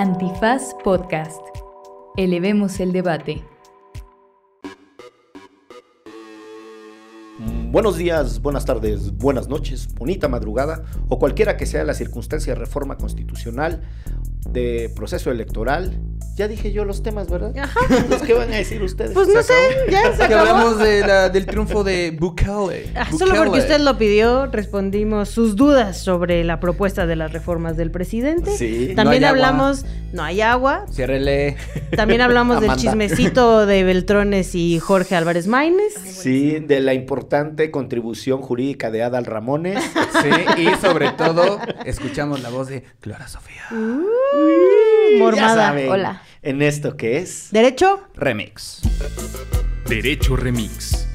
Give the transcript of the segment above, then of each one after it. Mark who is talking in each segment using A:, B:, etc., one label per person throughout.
A: Antifaz Podcast. Elevemos el debate.
B: Buenos días, buenas tardes, buenas noches, bonita madrugada o cualquiera que sea la circunstancia de reforma constitucional, de proceso electoral. Ya dije yo los temas, ¿verdad?
C: Ajá.
B: Los que van a decir ustedes.
C: Pues no sé, ya se acabó.
D: hablamos de la- del triunfo de Bukele.
C: Ah, Solo porque usted lo pidió, respondimos sus dudas sobre la propuesta de las reformas del presidente.
B: Sí.
C: También
D: No hay agua.
C: hablamos, no hay agua.
D: Ciérrele.
C: También hablamos del chismecito de Beltrones y Jorge Álvarez Maínez.
B: Sí, de la importante contribución jurídica de Adal Ramones.
D: Sí, y sobre todo, escuchamos la voz de Clara Sofía.
B: Ya
C: Mormada.
B: saben,
C: Hola.
B: En esto que es.
C: ¿Derecho?
D: Remix.
E: Derecho Remix.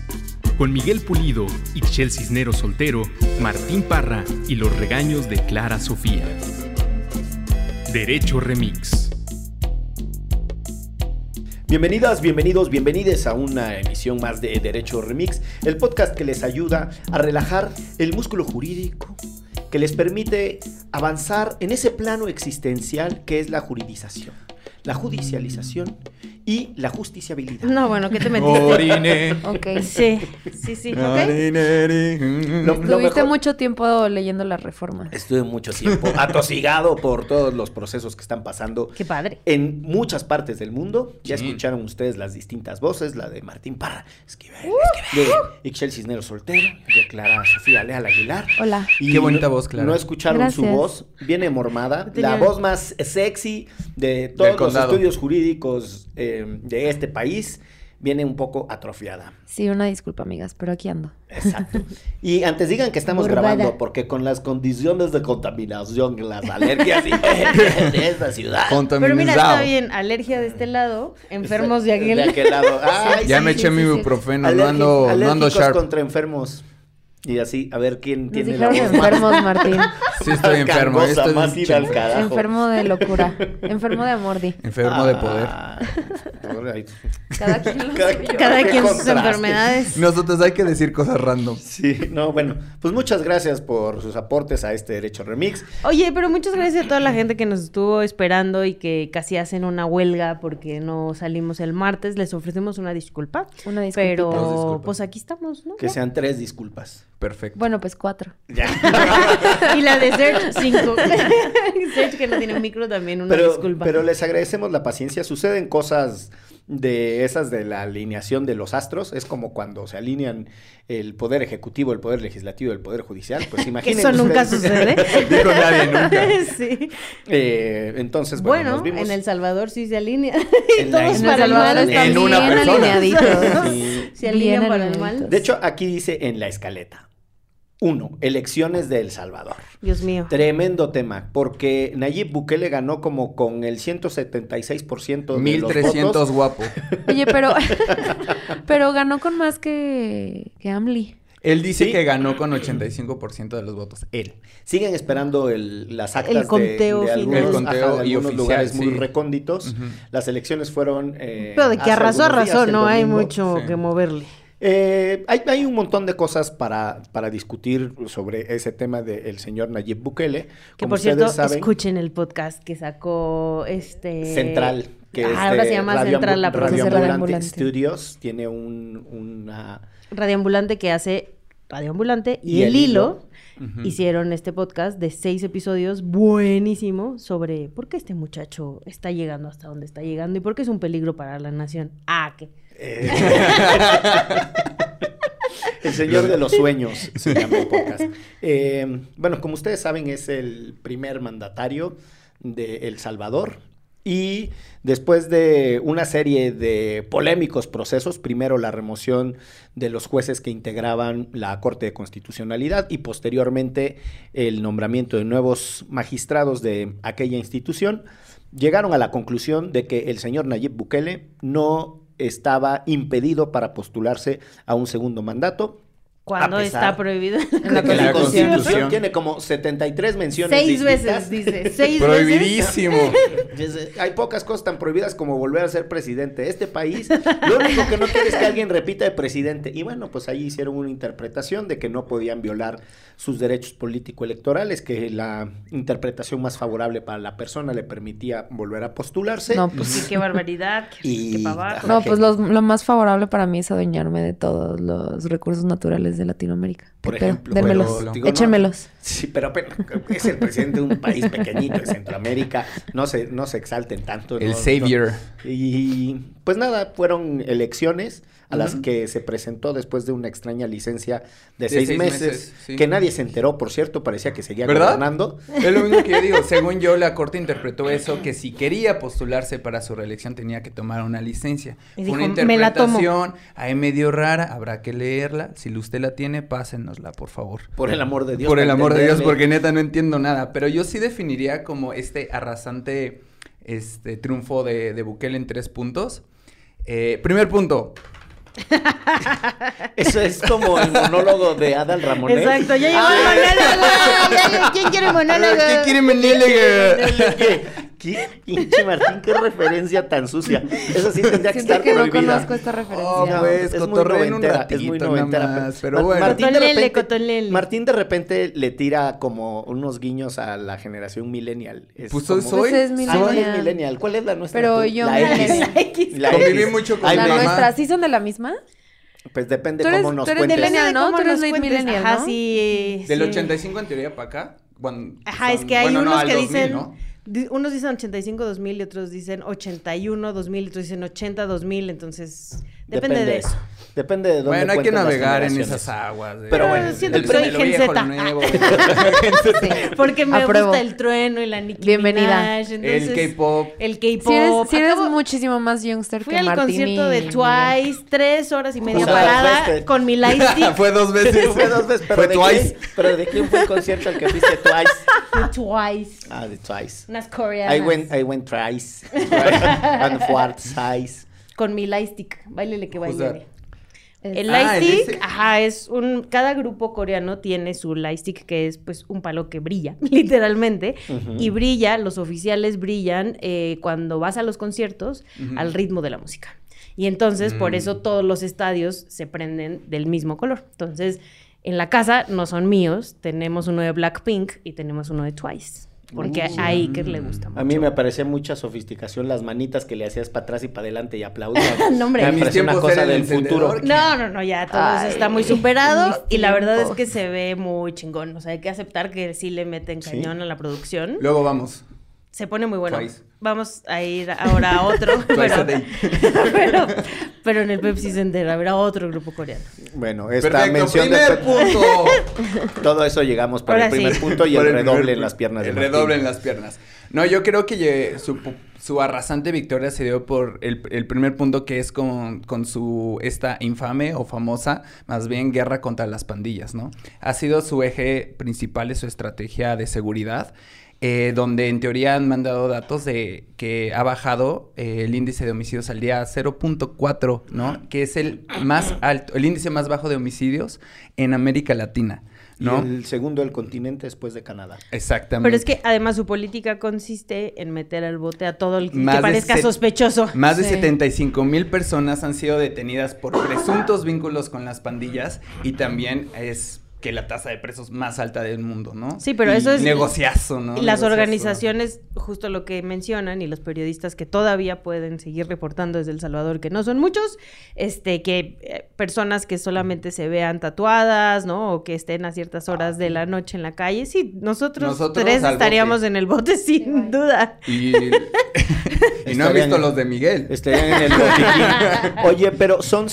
E: Con Miguel Pulido, Ixchel Cisnero Soltero, Martín Parra y los regaños de Clara Sofía. Derecho Remix.
B: Bienvenidas, bienvenidos, bienvenides a una emisión más de Derecho Remix, el podcast que les ayuda a relajar el músculo jurídico, que les permite avanzar en ese plano existencial que es la juridización, la judicialización y la justiciabilidad.
C: No, bueno, ¿qué te metiste?
D: Orine.
F: Ok.
C: Sí, sí, sí. ¿ok?
D: Orineri.
B: Lo- lo
F: Estuviste
B: mejor-
F: mucho tiempo leyendo las reformas.
B: Estuve mucho tiempo atosigado por todos los procesos que están pasando
C: Qué padre.
B: en muchas partes del mundo. Ya
D: Sí.
B: escucharon ustedes las distintas voces, la de Martín Parra, Esquivel,
C: Uh.
B: Esquivel, de Ixchel Cisneros Soltero, de Clara Sofía Leal Aguilar.
F: Hola.
B: Y
D: Qué bonita voz, Clara.
B: No escucharon su voz, viene mormada,
C: Tenía-
B: la voz más sexy de todos los estudios jurídicos eh, de este país, viene un poco atrofiada.
F: Sí, una disculpa, amigas, pero aquí ando.
B: Exacto. Y antes digan que estamos grabando, porque con las condiciones de contaminación, las alergias y de esta ciudad.
C: Pero mira, está bien, alergia de este lado, enfermos de
B: De
C: aquel.
B: lado. Ay,
D: Ya
B: sí,
D: me
B: sí,
D: eché
B: sí,
D: mi
B: sí.
D: ibuprofeno, no ando, no ando sharp.
B: contra enfermos. Y así, a ver quién
F: Nos
B: tiene la voz más-
F: enfermos, Martín.
D: Sí, estoy enfermo.
B: más ir al carajo.
F: Enfermo de locura. Enfermo de amor, di.
D: enfermo de poder.
B: Ah.
F: Cada quien
B: Cada-.
C: Cada quien sus enfermedades.
D: Nosotros hay que decir cosas random.
B: Sí, no, bueno, pues muchas gracias por sus aportes a este Derecho Remix.
C: Oye, pero muchas gracias a toda la gente que nos estuvo esperando y que casi hacen una huelga porque no salimos el martes. Les ofrecemos una disculpa.
F: Una disculpita.
D: Dos
C: Pero pues aquí estamos, ¿no?
B: Que sean tres disculpas.
D: Perfecto.
F: Bueno, pues cuatro.
B: Ya.
C: Y la de Serge, cinco. Serge, que no tiene un micro, también una
B: pero,
C: disculpa.
B: pero les agradecemos la paciencia. Suceden cosas de esas de la alineación de los astros. Es como cuando se alinean el poder ejecutivo, el poder legislativo y el poder judicial. Pues
C: Que
B: imagínense.
C: eso nunca sucede.
D: Dijo nadie nunca.
C: sí.
B: Eh, entonces, bueno,
C: Bueno,
B: nos vimos
C: en El Salvador sí se alinea.
B: En
C: todos
B: en
C: para
F: El
C: mal.
F: están bien
D: persona.
F: alineaditos.
B: Sí.
C: Se alinean
F: Bien
C: para el mal.
B: De hecho, aquí dice en la escaleta. Uno, elecciones de El Salvador.
C: Dios mío.
B: Tremendo tema, porque Nayib Bukele ganó como con el 176% de los
D: 1300
B: votos.
D: guapo.
F: Oye, pero, pero ganó con más que, que Amli.
D: Él dice
B: Sí.
D: que ganó con 85% de los votos. Él.
B: Siguen esperando el- las actas
C: El
B: de-
C: conteo
B: de, algunos,
D: El conteo
B: ajá, de
D: y
B: algunos
D: oficial,
B: lugares muy recónditos. Las elecciones fueron... eh,
C: Pero de que arrasó, arrasó. No hay mucho
D: Sí.
C: que moverle.
B: Eh, hay, hay un montón de cosas para, para discutir sobre ese tema del señor Nayib Bukele.
C: Que
B: Como
C: por cierto,
B: saben,
C: escuchen el podcast que sacó este.
B: Central, que
C: Ah,
B: es
C: ahora
B: de
C: se llama Central la.
B: Radio Ambulante. Studios. Tiene un, una...
C: Radioambulante que hace Radioambulante y,
B: Y
C: El Hilo. Hicieron este podcast de seis episodios buenísimo sobre por qué este muchacho está llegando hasta donde está llegando y por qué es un peligro para la nación. Ah, que
B: eh, el Señor de los Sueños se llama el podcast. Eh, bueno, como ustedes saben, es el primer mandatario de El Salvador. Y después de una serie de polémicos procesos, primero la remoción de los jueces que integraban la Corte de Constitucionalidad y posteriormente el nombramiento de nuevos magistrados de aquella institución, llegaron a la conclusión de que el señor Nayib Bukele no estaba impedido para postularse a un segundo mandato.
C: Cuando está prohibido
F: En la
B: que la
D: Constitución.
B: Constitución tiene como 73 menciones
C: Seis
B: distintas.
C: veces, dice. Seis veces.
D: Prohibidísimo.
B: Hay pocas cosas tan prohibidas como volver a ser presidente. Este país, lo único que no quiere es que alguien repita de presidente. Y bueno, pues ahí hicieron una interpretación de que no podían violar sus derechos político-electorales, que la interpretación más favorable para la persona le permitía volver a postularse.
F: No, pues
C: Sí, qué barbaridad, que,
B: Y-.
F: No, pues los- lo más favorable para mí es adueñarme de todos los recursos naturales de Latinoamérica.
B: Por
F: Pero,
B: ejemplo,
F: dérmelos,
B: pero, digo, no,
F: échenmelos.
B: Sí, pero apenas es el presidente de un país pequeñito de Centroamérica. No se, no se exalten tanto.
D: El
B: no-
D: savior.
B: no. Y pues nada, fueron elecciones a las que se presentó después de una extraña licencia de,
D: De
B: seis,
D: seis
B: meses,
D: meses, sí.
B: que nadie se enteró, por cierto, parecía que seguía
D: ¿Verdad?
B: gobernando.
D: Es lo mismo que yo digo. Según yo, la corte interpretó eso, que si quería postularse para su reelección tenía que tomar una licencia.
C: Y
D: Fue una interpretación ahí medio rara, habrá que leerla. Si usted la tiene, pásenosla, por favor.
B: Por el amor de Dios.
D: Por el amor de Dios, porque neta no entiendo nada. Pero yo sí definiría como este arrasante este triunfo de, de Bukele en tres puntos. Eh, primer punto.
B: Eso es como el monólogo de Adal Ramonet.
C: Exacto, ya llegó
B: Ah,
C: el monólogo. ¿Quién quiere monólogo?
D: ¿Qué quiere Mendilega?
B: ¿Qué? Pinche Martín, qué referencia tan sucia. Eso sí tendría que
F: Siento
B: estar
F: que no
B: prohibida.
F: conozco esta referencia.
D: Oh,
B: No,
D: pues,
B: es muy
D: cotorreen un
B: noventera, es muy noventera.
D: más,
B: pero-
D: bueno.
B: Martín de repente,
C: cotonlele.
B: Martín de repente le tira como unos guiños a la generación millennial. Es
D: Pues
B: como-
D: soy-
F: Pues es
B: ¿cuál
F: millennial.
B: es millennial? ¿Cuál es la nuestra?
F: Pero
B: tú?
F: yo
B: la. X. La
D: Conviví
B: X.
D: mucho con
B: Ay,
F: la
D: mi
B: me-
D: mamá.
F: nuestra, ¿sí son de la misma?
B: Pues depende
F: Tú eres-
B: cómo nos
F: tú eres
B: cuentes.
F: millennial, ¿no? Tú eres late
C: cuentes.
F: millennial,
C: Ajá,
F: ¿no?
C: sí.
D: Del
C: sí.
D: 85 en teoría para acá.
C: Ajá, es que hay
D: no,
C: unos que
D: 2000,
C: dicen,
D: ¿no?
C: di- unos dicen 85 2000 y otros dicen 81 2000 y otros dicen 80 2000, entonces depende, de eso.
B: Depende de dónde
D: Bueno, hay que navegar en esas aguas.
B: Pero bueno,
D: del-
C: siento que soy Gen Z. Porque me
F: Apruebo.
C: gusta el trueno y la Nicki
F: Bienvenida.
C: Minaj, entonces,
D: el K-pop.
C: El K-pop.
F: Si eres, sí eres
C: Acabo-
F: muchísimo más youngster
C: Fui
F: que
C: al
F: Martín
C: concierto
F: y
C: de Twice, tres horas y media
B: O sea,
C: parada
B: fuiste-
C: con mi lightstick.
D: Fue dos veces.
B: Fue dos veces, pero
D: Fue
B: ¿de
D: Twice.
B: quién? Pero ¿de quién fue el concierto al que fuiste Twice?
C: Twice.
B: Ah, de Twice.
C: Unas coreanas.
B: I went, I went thrice. and fourth size.
C: Con mi lightstick. Bailele que.
F: Es-
C: El
D: Ah,
C: lightstick, ajá, es un... Cada grupo coreano tiene su lightstick, que es pues un palo que brilla, literalmente. Y brilla, los oficiales brillan eh, cuando vas a los conciertos al ritmo de la música. Y entonces, por
D: Mm.
C: eso todos los estadios se prenden del mismo color. Entonces, en la casa no son míos, tenemos uno de Blackpink y tenemos uno de Twice. Porque
B: Uh.
C: a Iker le gusta mucho.
B: A mí me parecía mucha sofisticación las manitas que le hacías para atrás y para adelante y aplaudías.
C: No, hombre.
B: Me pareció una cosa del futuro.
C: No, no, no, ya todo eso
F: Ay,
C: está muy superado y la verdad es que se ve muy chingón. O sea, hay que aceptar que sí le meten
B: Sí.
C: cañón a la producción.
D: Luego vamos.
C: Se pone muy bueno.
D: Twice.
C: Vamos a ir ahora a otro, pero, pero, pero en el Pepsi Center a otro grupo coreano.
B: Bueno, esta
D: Perfecto,
B: mención de
D: primer punto.
B: todo eso llegamos para
C: Ahora
B: el primer
C: sí.
B: punto y el
D: primer
B: redoble en las piernas de
D: El redoble en las piernas. No, yo creo que lle- su, su arrasante victoria se dio por el, el primer punto que es con, con su esta infame o famosa, más bien guerra contra las pandillas, ¿no? Ha sido su eje principal de su estrategia de seguridad. Eh, donde en teoría han mandado datos de que ha bajado eh, el índice de homicidios al día a 0.4, ¿no? Que es el más alto, el índice más bajo de homicidios en América Latina,
B: Y
D: ¿no?
B: el segundo del continente después de Canadá.
D: Exactamente.
C: Pero es que además su política consiste en meter al bote a todo el que
D: de
C: parezca sospechoso.
D: Más de
F: Sí.
D: 75 mil personas han sido detenidas por presuntos vínculos con las pandillas y también es que la tasa de presos más alta del mundo, ¿no?
C: Sí, pero
D: Y
C: eso es-
D: Negociazo, ¿no?
C: Y las
D: Negociazo.
C: organizaciones, justo lo que mencionan, y los periodistas que todavía pueden seguir reportando desde El Salvador, que no son muchos, este, que eh, personas que solamente se vean tatuadas, ¿no? O que estén a ciertas horas de la noche en la calle. Sí, nosotros,
D: Nosotros
C: tres estaríamos
D: bote.
C: en el bote sin duda.
D: Y, y no han visto
B: en-
D: los de Miguel.
B: Estarían en el botiquín. Oye, pero son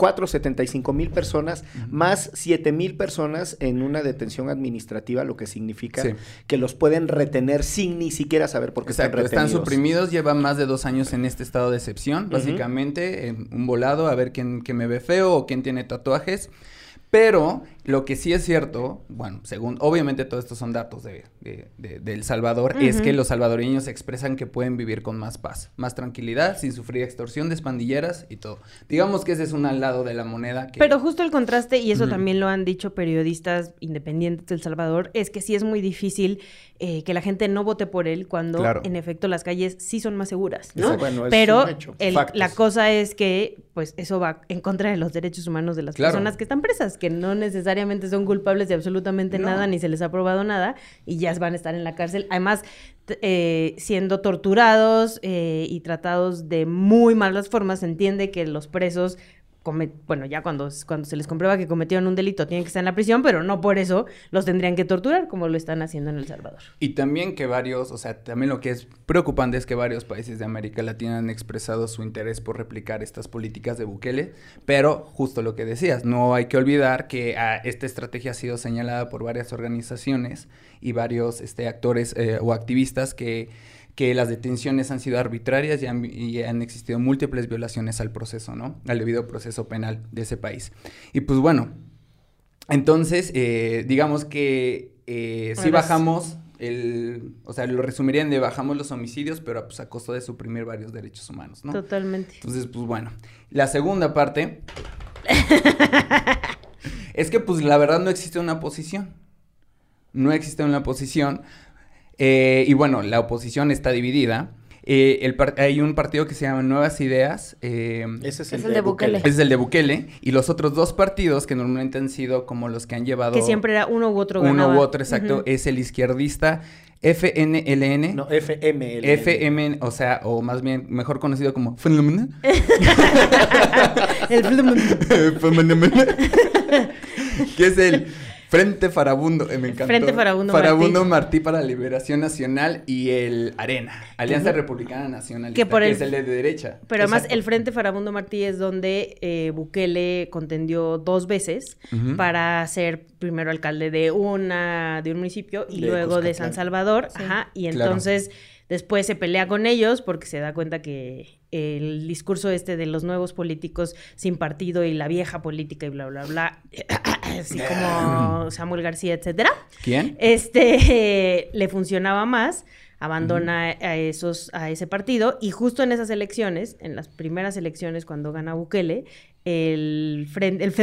B: 74, 75 mil personas, más 7 mil personas en una detención administrativa, lo que significa
D: Sí.
B: que los pueden retener sin ni siquiera saber por qué
D: Exacto,
B: están
D: están
B: retenidos.
D: suprimidos, llevan más de dos años en este estado de excepción, básicamente, en un volado, a ver quién, quién me ve feo o quién tiene tatuajes. Pero lo que sí es cierto, bueno, según, obviamente todos estos son datos de, de, de, El Salvador, es que los salvadoreños expresan que pueden vivir con más paz, más tranquilidad, sin sufrir extorsión de espandilleras y todo. Digamos que ese es un al lado de la moneda. Que...
C: Pero justo el contraste, y eso también lo han dicho periodistas independientes del Salvador, es que sí es muy difícil eh, que la gente no vote por él cuando en efecto las calles sí son más seguras, ¿no? Bueno, Pero la cosa es que pues eso va en contra de los derechos humanos de las personas que están presas, que no necesariamente son culpables de absolutamente nada ni se les ha probado nada y ya van a estar en la cárcel. Además, eh, siendo torturados eh, y tratados de muy malas formas, se entiende que los presos bueno, ya cuando, cuando se les comprueba que cometieron un delito tienen que estar en la prisión, pero no por eso los tendrían que torturar como lo están haciendo en El Salvador.
D: Y también que varios, o sea, también lo que es preocupante es que varios países de América Latina han expresado su interés por replicar estas políticas de Bukele, pero justo lo que decías, no hay que olvidar que ah, esta estrategia ha sido señalada por varias organizaciones y varios este, actores eh, o activistas que que las detenciones han sido arbitrarias y han, existido múltiples violaciones al proceso, ¿no? Al debido proceso penal de ese país. Y pues bueno, entonces, eh, digamos que eh, si bajamos el, o sea, lo resumirían de bajamos los homicidios, pero pues a costo de suprimir varios derechos humanos, ¿no?
C: Totalmente.
D: Entonces, pues bueno, la segunda parte es que pues la verdad no existe una posición. No existe una posición eh, y bueno, la oposición está dividida. Eh, el hay un partido que se llama Nuevas Ideas.
B: Eh, Ese es el, de, Bukele.
D: Ese es el de Bukele. Y los otros dos partidos que normalmente han sido como los que han llevado...
C: Que siempre era uno u otro
D: Uno u otro, exacto. Es el izquierdista FNLN.
B: No, FMLN.
D: FM, o sea, o más bien, mejor conocido como el que es el Frente Farabundo, eh, me encantó.
C: Frente Farabundo,
D: Farabundo Martí. para la Liberación Nacional y el Arena, Alianza Republicana Nacional, que, es el de derecha.
C: Pero además el Frente Farabundo Martí es donde eh, Bukele contendió dos veces para ser primero alcalde de una de un municipio y luego de San Salvador, ajá, y entonces después se pelea con ellos porque se da cuenta que el discurso este de los nuevos políticos sin partido y la vieja política y bla, bla, bla, así como Samuel García, etcétera.
D: ¿Quién?
C: Este, le funcionaba más abandona a esos a ese partido y justo en esas elecciones, en las primeras elecciones cuando gana Bukele, el frente el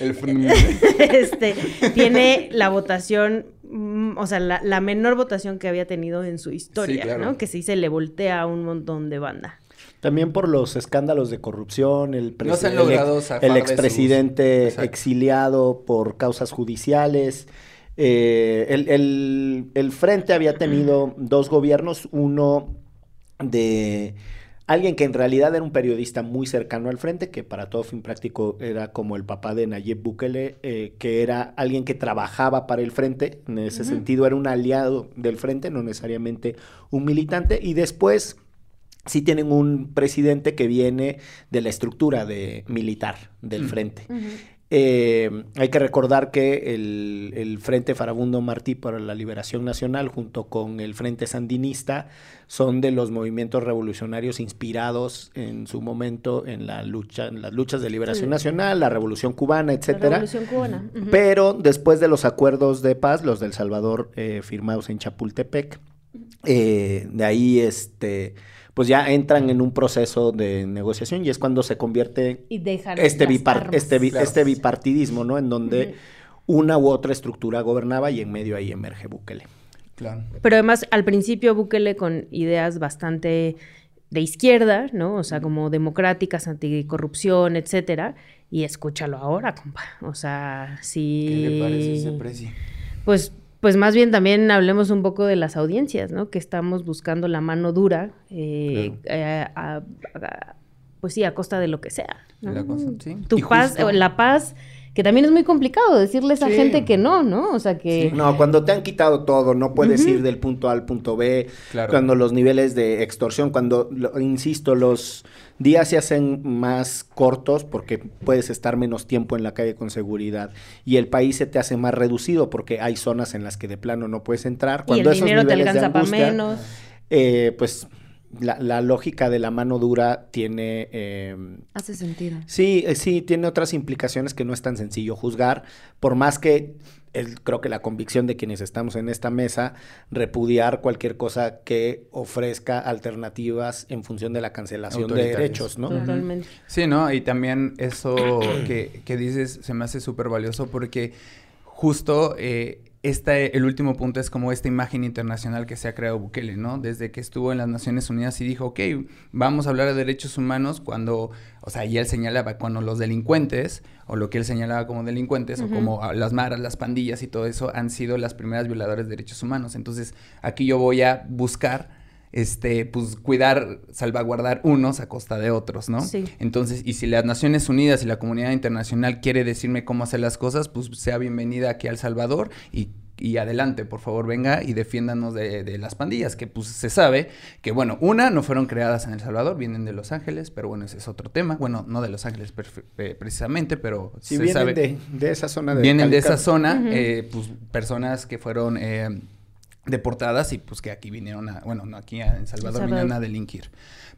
C: el este tiene la votación mm, o sea, la, menor votación que había tenido en su historia, ¿no? Que sí se le voltea a un montón de banda.
B: También por los escándalos de corrupción, el, el, expresidente exiliado por causas judiciales. Eh, el, Frente había tenido dos gobiernos, uno de alguien que en realidad era un periodista muy cercano al Frente, que para todo fin práctico era como el papá de Nayib Bukele, eh, que era alguien que trabajaba para el Frente, en ese sentido era un aliado del Frente, no necesariamente un militante, y después sí tienen un presidente que viene de la estructura de militar del frente. Eh, hay que recordar que el, Frente Farabundo Martí para la Liberación Nacional junto con el Frente Sandinista son de los movimientos revolucionarios inspirados en su momento en la lucha, en las luchas de liberación nacional, la Revolución Cubana, etcétera.
C: Revolución Cubana.
B: Pero después de los acuerdos de paz, los del Salvador eh, firmados en Chapultepec, eh, de ahí este pues ya entran en un proceso de negociación y es cuando se convierte este, este, este, bipartidismo, ¿no? En donde una u otra estructura gobernaba y en medio ahí emerge Bukele.
C: Claro. Pero además, al principio Bukele con ideas bastante de izquierda, ¿no? O sea, como democráticas, anticorrupción, etcétera. Y escúchalo ahora, compa. O sea, sí.
D: ¿Qué le parece ese precio?
C: Pues pues más bien también hablemos un poco de las audiencias, ¿no? Que estamos buscando la mano dura, eh, eh, pues sí, a costa de lo que sea. La sí. Tu paz, la paz, que también es muy complicado decirle a esa gente que no, ¿no? O sea que...
B: No, cuando te han quitado todo, no puedes ir del punto A al punto B, claro. cuando los niveles de extorsión, cuando, insisto, los días se hacen más cortos porque puedes estar menos tiempo en la calle con seguridad y el país se te hace más reducido porque hay zonas en las que de plano no puedes entrar.
C: Cuando y el dinero te alcanza para menos.
B: Eh, pues la, la lógica de la mano dura tiene... em,
F: Hace sentido.
B: Sí, eh, sí, tiene otras implicaciones que no es tan sencillo juzgar, por más que el- creo que la convicción de quienes estamos en esta mesa, repudiar cualquier cosa que ofrezca alternativas en función de la cancelación de derechos, ¿no?
C: Totalmente.
D: Sí, ¿no? Y también eso que, que dices se me hace súper valioso porque justo eh, esta, el último punto es como esta imagen internacional que se ha creado Bukele, ¿no? Desde que estuvo en las Naciones Unidas y dijo, ok, vamos a hablar de derechos humanos cuando, o sea, y él señalaba cuando los delincuentes, o lo que él señalaba como delincuentes, o como ah, las maras, las pandillas y todo eso, han sido las primeras violadoras de derechos humanos. Entonces, aquí yo voy a buscar este, pues cuidar, salvaguardar unos a costa de otros, ¿no?
C: Sí.
D: Entonces, y si las Naciones Unidas y la comunidad internacional quiere decirme cómo hacer las cosas, pues sea bienvenida aquí a El Salvador y, y adelante, por favor, venga y defiéndanos de, de las pandillas, que pues se sabe que, bueno, una, no fueron creadas en El Salvador, vienen de Los Ángeles, pero bueno, ese es otro tema. Bueno, no de Los Ángeles perfe- eh, precisamente, pero
B: Si
D: se
B: vienen
D: sabe
B: de, de esa zona de
D: vienen de esa zona, eh, pues personas que fueron eh, deportadas y pues que aquí vinieron a, bueno, no aquí en Salvador,
C: Salvador.
D: vinieron a delinquir.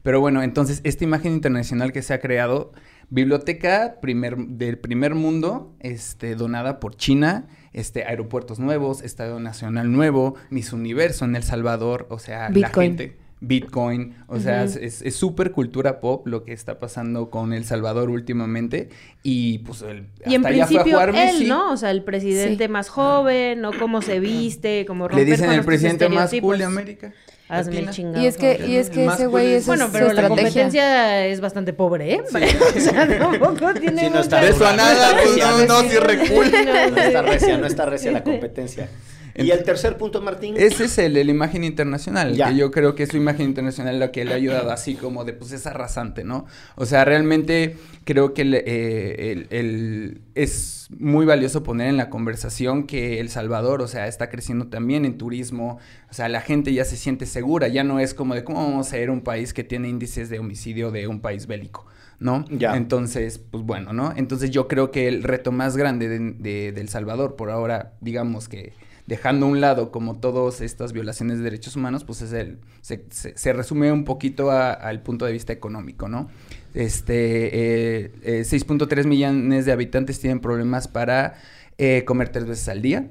D: Pero bueno, entonces esta imagen internacional que se ha creado, biblioteca primer, del primer mundo, este, donada por China, este, aeropuertos nuevos, Estadio Nacional nuevo, Miss Universo en El Salvador, o sea, la gente... Bitcoin, o sea, es- es súper cultura pop lo que está pasando con El Salvador últimamente y pues el,
C: Y en
D: hasta allá fue a
C: principio
D: jugar
C: él,
D: Messi.
C: ¿no? O sea, el presidente
F: Sí.
C: más joven, ¿no? Cómo se viste, cómo
D: Le
C: romper
D: dicen
C: con
D: el presidente más cool de América.
C: Hazme el chingado.
F: Y es que, y es que ese güey
D: es-
C: Bueno,
F: su
C: pero la
F: estrategia.
C: competencia es bastante pobre, ¿eh? o sea, tampoco tiene
B: Sí, no está
C: mucha-
D: eso a nada, pues no, no, sí recul.
B: No está recia, no está recia la competencia. Y el tercer punto, Martín.
D: Ese es el la imagen internacional,
B: Ya.
D: que yo creo que es su imagen internacional la que le ha ayudado así como de, pues es arrasante, ¿no? O sea, realmente creo que el, eh, el- el- es muy valioso poner en la conversación que El Salvador, o sea, está creciendo también en turismo, o sea, la gente ya se siente segura, ya no es como de cómo vamos a ser un país que tiene índices de homicidio de un país bélico. ¿No?
B: Ya.
D: Entonces, pues bueno, ¿no? Entonces yo creo que el reto más grande de, de- de El Salvador, por ahora, digamos que dejando a un lado como todas estas violaciones de derechos humanos, pues es el, se, resume un poquito al punto de vista económico, ¿no? Este, eh, eh, 6.3 millones de habitantes tienen problemas para eh, comer tres veces al día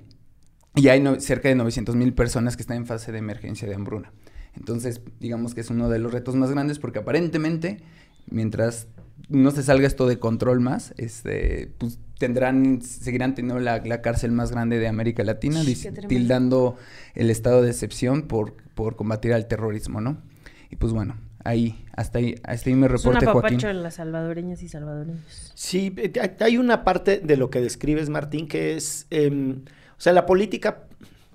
D: y hay cerca de 900 mil personas que están en fase de emergencia de hambruna. Entonces, digamos que es uno de los retos más grandes porque aparentemente, mientras no se salga esto de control más, este, pues tendrán, seguirán teniendo la, la cárcel más grande de América Latina, tildando el estado de excepción por, por combatir al terrorismo, ¿no? Y pues bueno, ahí, hasta ahí, hasta ahí me
C: Es
D: reporte Joaquín.
C: apapacho a las salvadoreñas y salvadoreños.
B: Sí, eh, hay- hay una parte de lo que describes, Martín, que es, em, o sea, la política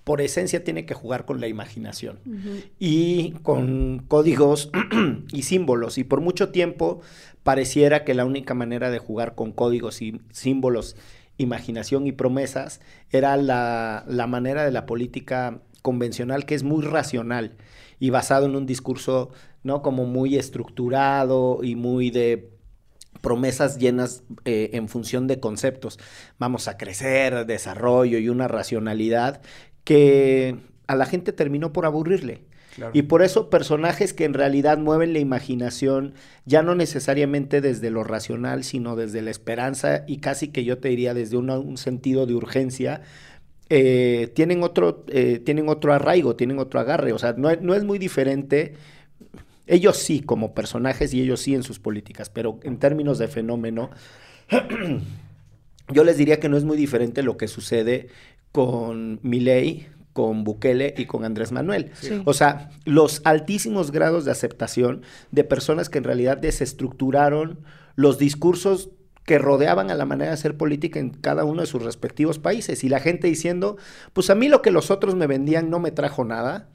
B: por esencia tiene que jugar con la imaginación y con códigos y símbolos. Y por mucho tiempo pareciera que la única manera de jugar con códigos y símbolos, imaginación y promesas era la, la manera de la política convencional, que es muy racional y basado en un discurso, ¿no? Como muy estructurado y muy de promesas llenas eh, en función de conceptos. Vamos a crecer, desarrollo y una racionalidad que a la gente terminó por aburrirle. Y por eso personajes que en realidad mueven la imaginación, ya no necesariamente desde lo racional, sino desde la esperanza y casi que yo te diría desde un sentido de urgencia, eh, tienen, otro, eh, tienen otro arraigo, tienen otro agarre. O sea, no, no es muy diferente. Ellos sí como personajes y ellos sí en sus políticas, pero en términos de fenómeno, yo les diría que no es muy diferente lo que sucede con Milei, con Bukele y con Andrés Manuel.
C: Sí.
B: O sea, los altísimos grados de aceptación de personas que en realidad desestructuraron los discursos que rodeaban a la manera de hacer política en cada uno de sus respectivos países. Y la gente diciendo, pues a mí lo que los otros me vendían no me trajo nada,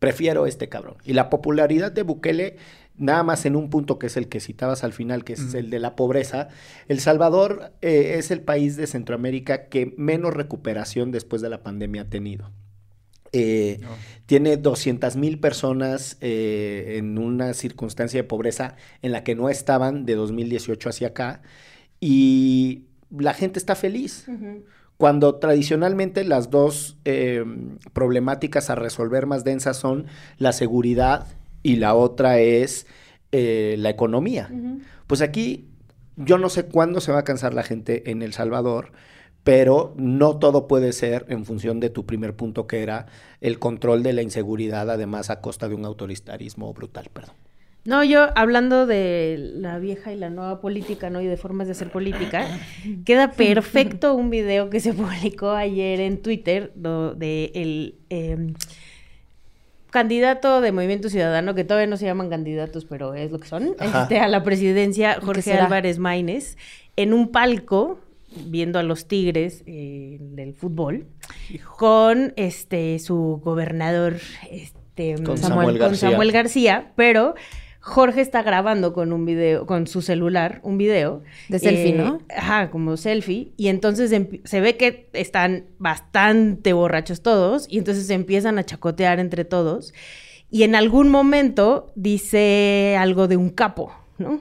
B: prefiero este cabrón. Y la popularidad de Bukele, nada más en un punto que es el que citabas al final, que es el de la pobreza, El Salvador eh, es el país de Centroamérica que menos recuperación después de la pandemia ha tenido. Eh,
D: No.
B: tiene 200 mil personas eh, en una circunstancia de pobreza en la que no estaban de 2018 hacia acá y la gente está feliz. Cuando tradicionalmente las dos eh, problemáticas a resolver más densas son la seguridad y la otra es eh, la economía. Pues aquí yo no sé cuándo se va a cansar la gente en El Salvador, pero no todo puede ser en función de tu primer punto que era el control de la inseguridad, además a costa de un autoritarismo brutal, perdón.
C: No, yo hablando de la vieja y la nueva política, ¿no? Y de formas de hacer política, queda perfecto un video que se publicó ayer en Twitter do- de el em, candidato de Movimiento Ciudadano, que todavía no se llaman candidatos, pero es lo que son, este, a la presidencia, Jorge? Álvarez Maínez, en un palco, viendo a los Tigres eh, del fútbol, con este su gobernador, este
B: Con
C: Samuel,
B: Samuel
C: con
B: García.
C: Samuel García, pero Jorge está grabando con un video, con su celular, un video.
F: De selfie, ¿no?
C: Ajá, como selfie. Y entonces se ve que están bastante borrachos todos. Y entonces se empiezan a chacotear entre todos. Y en algún momento dice algo de un capo, ¿no?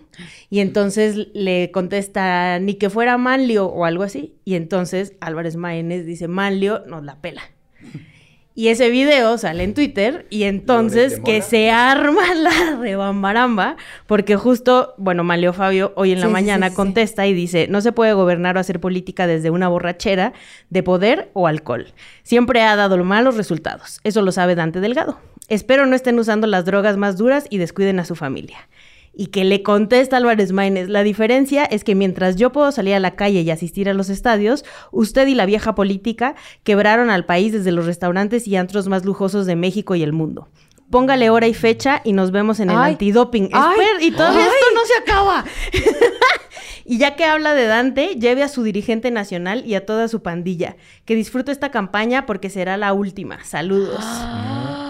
C: Y entonces le contesta, ni que fuera Manlio o algo así. Y entonces Álvarez Maínez dice, Manlio nos la pela. Y ese video sale en Twitter y entonces
D: ¿Loret de
C: que se arma la rebambaramba porque justo, bueno, Malio Fabio hoy en la
F: Sí,
C: mañana
F: sí, sí, sí.
C: contesta y dice, no se puede gobernar o hacer política desde una borrachera de poder o alcohol. Siempre ha dado malos resultados. Eso lo sabe Dante Delgado. Espero no estén usando las drogas más duras y descuiden a su familia. Y que le contesta Álvarez Maínez, la diferencia es que mientras yo puedo salir a la calle y asistir a los estadios, usted y la vieja política quebraron al país desde los restaurantes y antros más lujosos de México y el mundo. Póngale hora y fecha y nos vemos en el
F: Ay.
C: antidoping.
F: Ay.
C: Y todavía esto no se acaba. y ya que habla de Dante, lleve a su dirigente nacional y a toda su pandilla. Que disfrute esta campaña porque será la última. Saludos.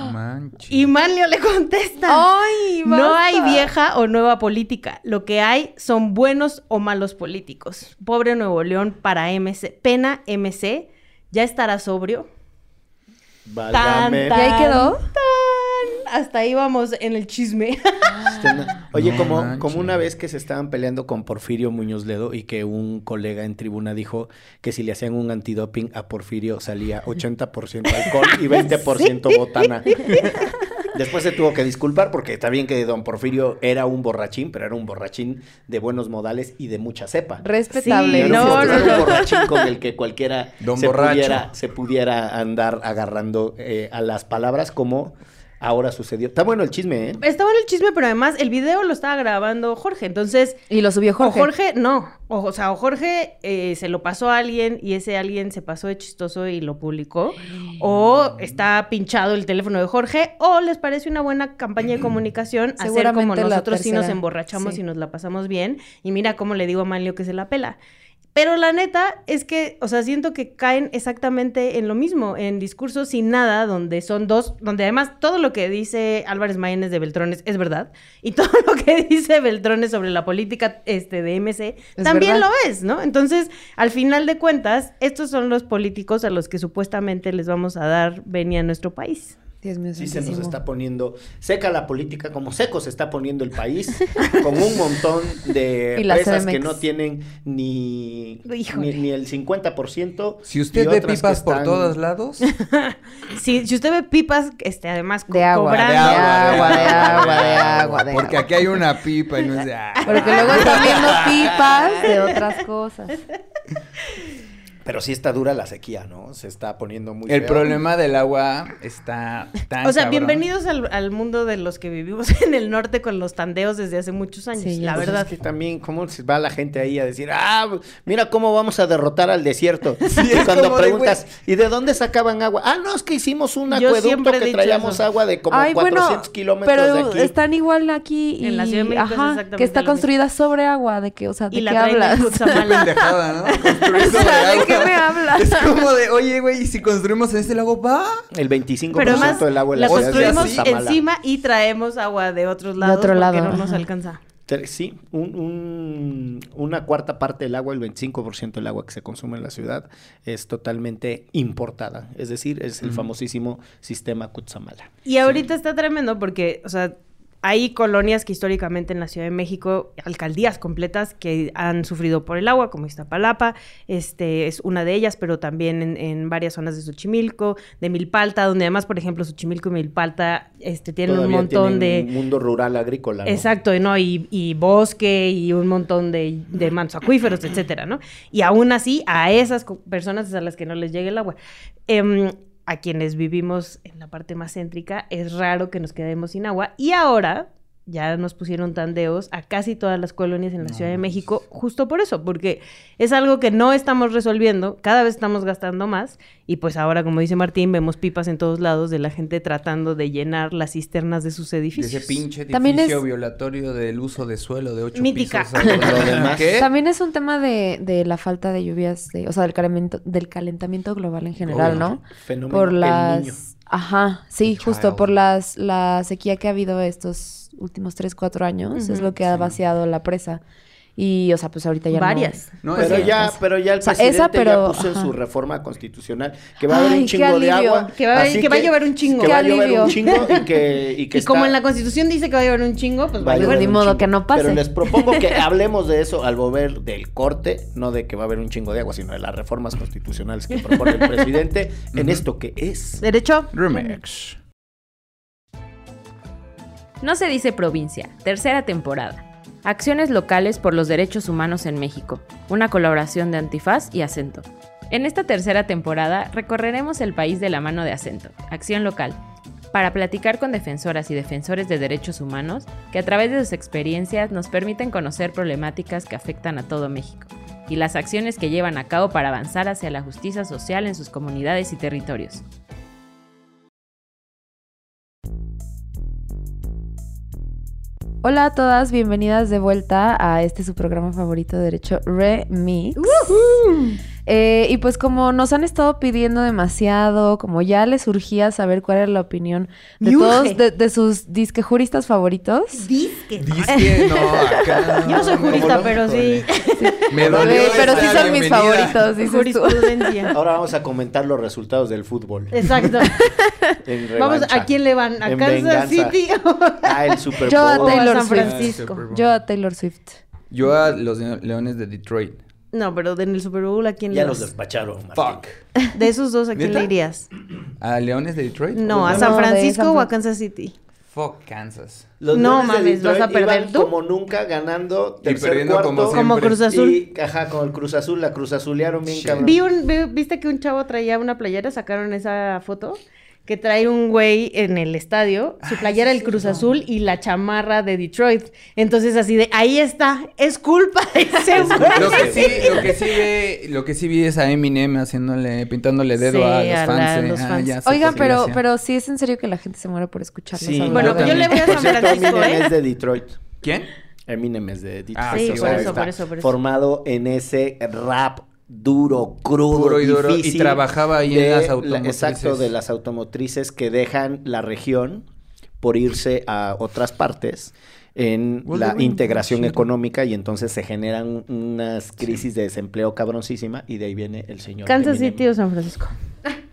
D: No manches.
C: Y Manlio le contesta.
F: ¡Ay,
C: No hay vieja o nueva política. Lo que hay son buenos o malos políticos. Pobre Nuevo León para MC. Pena MC. Ya estará sobrio.
B: Válgame.
F: ¿Y ahí quedó?
C: tan. Hasta ahí vamos en el chisme.
B: Este, no- Oye,
D: No
B: como,
D: manches.
B: como una vez que se estaban peleando con Porfirio Muñoz Ledo y que un colega en tribuna dijo que si le hacían un antidoping a Porfirio salía 80% alcohol y 20% botana. Después se tuvo que disculpar porque está bien que don Porfirio era un borrachín, pero era un borrachín de buenos modales y de mucha cepa.
F: Respetable.
C: Sí,
B: No,
C: no,
B: no,
C: no,
B: era un borrachín con el que cualquiera
D: Don
B: se,
D: borracho.
B: pudiera, se pudiera andar agarrando eh, a las palabras como ahora sucedió. Está bueno el chisme, ¿eh?
C: Estaba en el chisme, pero además el video lo estaba grabando Jorge. Entonces,
F: Y lo subió
C: O
F: Jorge.
C: Jorge, no. O, o sea, o Jorge eh, se lo pasó a alguien y ese alguien se pasó de chistoso y lo publicó. O está pinchado el teléfono de Jorge. O les parece una buena campaña de comunicación hacer como nosotros sí nos emborrachamos
F: Sí.
C: y nos la pasamos bien. Y mira cómo le digo a Manlio que se la pela. Pero la neta es que, o sea, siento que caen exactamente en lo mismo, en discursos sin nada, donde son dos, donde además todo lo que dice Álvarez Maínez de Beltrones es verdad, y todo lo que dice Beltrones sobre la política este, de MC
F: Es
C: también
F: verdad.
C: lo es, ¿no? Entonces, al final de cuentas, estos son los políticos a los que supuestamente les vamos a dar venia a nuestro país.
F: Dios mío,
B: Sí se nos está poniendo seca la política, como seco se está poniendo el país, con un montón de
F: Y la
B: presas que no tienen ni, ni, ni el 50%.
D: Si usted ve pipas por todos lados,
C: Si, si usted ve pipas, este, además co-
F: De agua, de agua, de agua, de agua, de
D: porque
F: agua.
D: aquí hay una pipa y no es de...
F: Porque luego están viendo pipas de otras cosas.
B: Pero sí está dura la sequía, ¿no? Se está poniendo muy
D: El
B: feo.
D: problema del agua está tan
C: O sea,
D: cabrón.
C: bienvenidos al, al mundo de los que vivimos en el norte con los tandeos desde hace muchos años,
F: Sí,
C: la
F: ya
B: Pues
C: verdad.
B: Es que también, ¿cómo se va la gente ahí a decir, ah, mira cómo vamos a derrotar al desierto? y
D: es
B: cuando
D: como de,
B: preguntas, ¿y de dónde sacaban agua? Ah, no, es que hicimos un
C: Yo
B: acueducto que traíamos
C: eso.
B: agua de como
F: Ay,
B: 400
F: bueno,
B: kilómetros
F: pero
B: de aquí.
F: están igual aquí y
C: En la Ciudad de México es
F: ajá,
C: exactamente
F: que está
C: mismo.
F: construida sobre agua, de que, o sea, ¿de
C: Y la
F: qué
C: de
F: hablas?
D: Qué pendejada, ¿no? Construir
F: O
D: sobre
F: sea, ¿de
D: agua.
F: Qué me hablas?
D: Es como de, oye, güey, ¿y si construimos en este lago, va?
B: El 25%
C: Pero
B: del agua de
C: la
B: la, ciudad es de
C: construimos encima y traemos agua de otros
F: De
C: lados
F: otro
C: porque
F: lado,
C: no nos alcanza.
B: Sí, un, un- una cuarta parte del agua, el 25% del agua que se consume en la ciudad es totalmente importada. Es decir, es el famosísimo sistema Cutzamala.
C: Y ahorita está tremendo porque, o sea, hay colonias que históricamente en la Ciudad de México, alcaldías completas que han sufrido por el agua, como Iztapalapa, este es una de ellas, pero también en, en varias zonas de Xochimilco, de Milpalta, donde además, por ejemplo, Xochimilco y Milpalta este, tienen un montón
B: tienen
C: de...
B: un mundo rural agrícola. ¿no?
C: Exacto, ¿no? Y, y bosque y un montón de, de mantos acuíferos, etcétera, ¿no? Y aún así, a esas personas es a las que no les llegue el agua. Em, a quienes vivimos en la parte más céntrica, es raro que nos quedemos sin agua. Y ahora ya nos pusieron tandeos a casi todas las colonias en la Ciudad de México, justo por eso, porque es algo que no estamos resolviendo, cada vez estamos gastando más, y pues ahora, como dice Martín, vemos pipas en todos lados de la gente tratando de llenar las cisternas de sus
D: De
C: edificios.
D: ese pinche
F: También
D: edificio
F: es-
D: violatorio del uso de suelo de ocho
C: Mítica.
D: pisos.
B: Lo demás.
D: ¿Qué?
F: También es un tema de, de la falta de lluvias, de, o sea, del calentamiento, del calentamiento global en general,
B: Obvio.
F: ¿no?
B: Fenómeno
F: Por las...
B: Niño.
F: Ajá, sí, justo por las la sequía que ha habido estos últimos 3, 4 años, es lo que ha vaciado la presa. Y, o sea, pues ahorita ya no-
C: Varias.
D: No,
F: Pues
B: pero ya, pero ya el
F: O sea,
B: presidente
F: esa, pero-
B: ya puso en su reforma constitucional que va a haber
F: Ay,
B: un chingo de agua.
C: Que va a-
B: así
C: que va a llover un chingo.
B: Que
F: Qué
B: va a llover
F: alivio.
B: un chingo y que, y que
C: Y como en la Constitución dice que va a llevar un chingo, pues va a llover.
F: ni
B: un
F: modo
B: chingo.
F: que no pase.
B: Pero les propongo que hablemos de eso al volver del corte, no de que va a haber un chingo de agua, sino de las reformas constitucionales que propone el presidente en esto que es.
C: ¿Derecho?
D: Remix.
A: No se dice provincia, tercera temporada. Acciones locales por los derechos humanos en México, una colaboración de Antifaz y Acento. En esta tercera temporada recorreremos el país de la mano de Acento, Acción Local, para platicar con defensoras y defensores de derechos humanos que a través de sus experiencias nos permiten conocer problemáticas que afectan a todo México y las acciones que llevan a cabo para avanzar hacia la justicia social en sus comunidades y territorios.
F: Hola a todas, bienvenidas de vuelta a este su programa favorito de Derecho Remix. Eh, y pues como nos han estado pidiendo demasiado, como ya les surgía saber cuál era la opinión de
C: Me
F: todos, de, de sus disque juristas favoritos.
C: Disque.
D: Dice, no, acá.
C: Yo no soy jurista,
B: no?
C: pero sí.
D: Me
F: Eh,
D: dolió
F: pero sí son mis favoritos, dices tú.
B: Ahora vamos a comentar los resultados del fútbol.
C: Exacto.
B: en
C: Vamos. ¿a quién le van? ¿A
B: En
C: Kansas
B: venganza.
C: City?
B: Ah, el Super
F: Yo a
B: Bowl.
F: Taylor
C: San
F: Swift.
C: Francisco.
F: Yo a Taylor Swift.
D: Yo a los Leones de Detroit.
C: No, pero en el Super Bowl, ¿a quién
B: Ya los despacharon. Martín.
D: Fuck.
C: De esos dos, ¿a quién
D: ¿Neta?
C: le irías?
D: ¿A Leones de Detroit?
C: No, ¿a
F: No,
C: San
F: de
C: Francisco
F: San
C: o a
F: Fran-
C: Kansas City?
D: Fuck Kansas.
B: Los
C: No
B: Leones de
C: mames, vas a
B: Detroit
C: perder
B: iban
C: tú.
B: como nunca ganando
D: Y
B: tercer
D: perdiendo
B: cuarto.
D: como
C: Como
D: Siempre.
C: Cruz Azul.
B: Y, ajá, con el Cruz Azul, la Cruz Azulearon bien
D: Shit.
B: cabrón.
C: Vi un, vi- ¿Viste que un chavo traía una playera? Sacaron esa foto. Que trae un güey en el estadio, su playera el Cruz Azul y la chamarra de Detroit. Entonces, así de, ahí está, es culpa de ese güey.
D: Lo que sí, lo que sí ve, lo que sí vi es a Eminem haciéndole, pintándole dedo
C: Sí,
D: a los
C: a
D: fans.
C: la-
D: eh.
C: los
D: Ah,
C: fans.
F: Oigan, pero, pero sí es en serio que la gente se muere por escucharlos
B: Sí.
C: Bueno,
D: yo
C: yo le voy a San Francisco,
B: Eminem
C: ¿eh?
B: es de Detroit.
D: ¿Quién?
B: Eminem es de Detroit.
D: Ah,
C: Sí,
D: sí,
C: por
D: obvio.
C: eso,
B: está
C: por eso, por eso.
B: Formado en ese rap duro, crudo,
D: Puro y duro, y
B: difícil
D: trabajaba ahí en las
B: la-
D: automotrices.
B: exacto, de las automotrices que dejan la región por irse a otras partes en
D: Well,
B: la integración económica y entonces se generan unas crisis de desempleo cabroncísima y de ahí viene el señor.
C: ¿Kansas. City o San Francisco?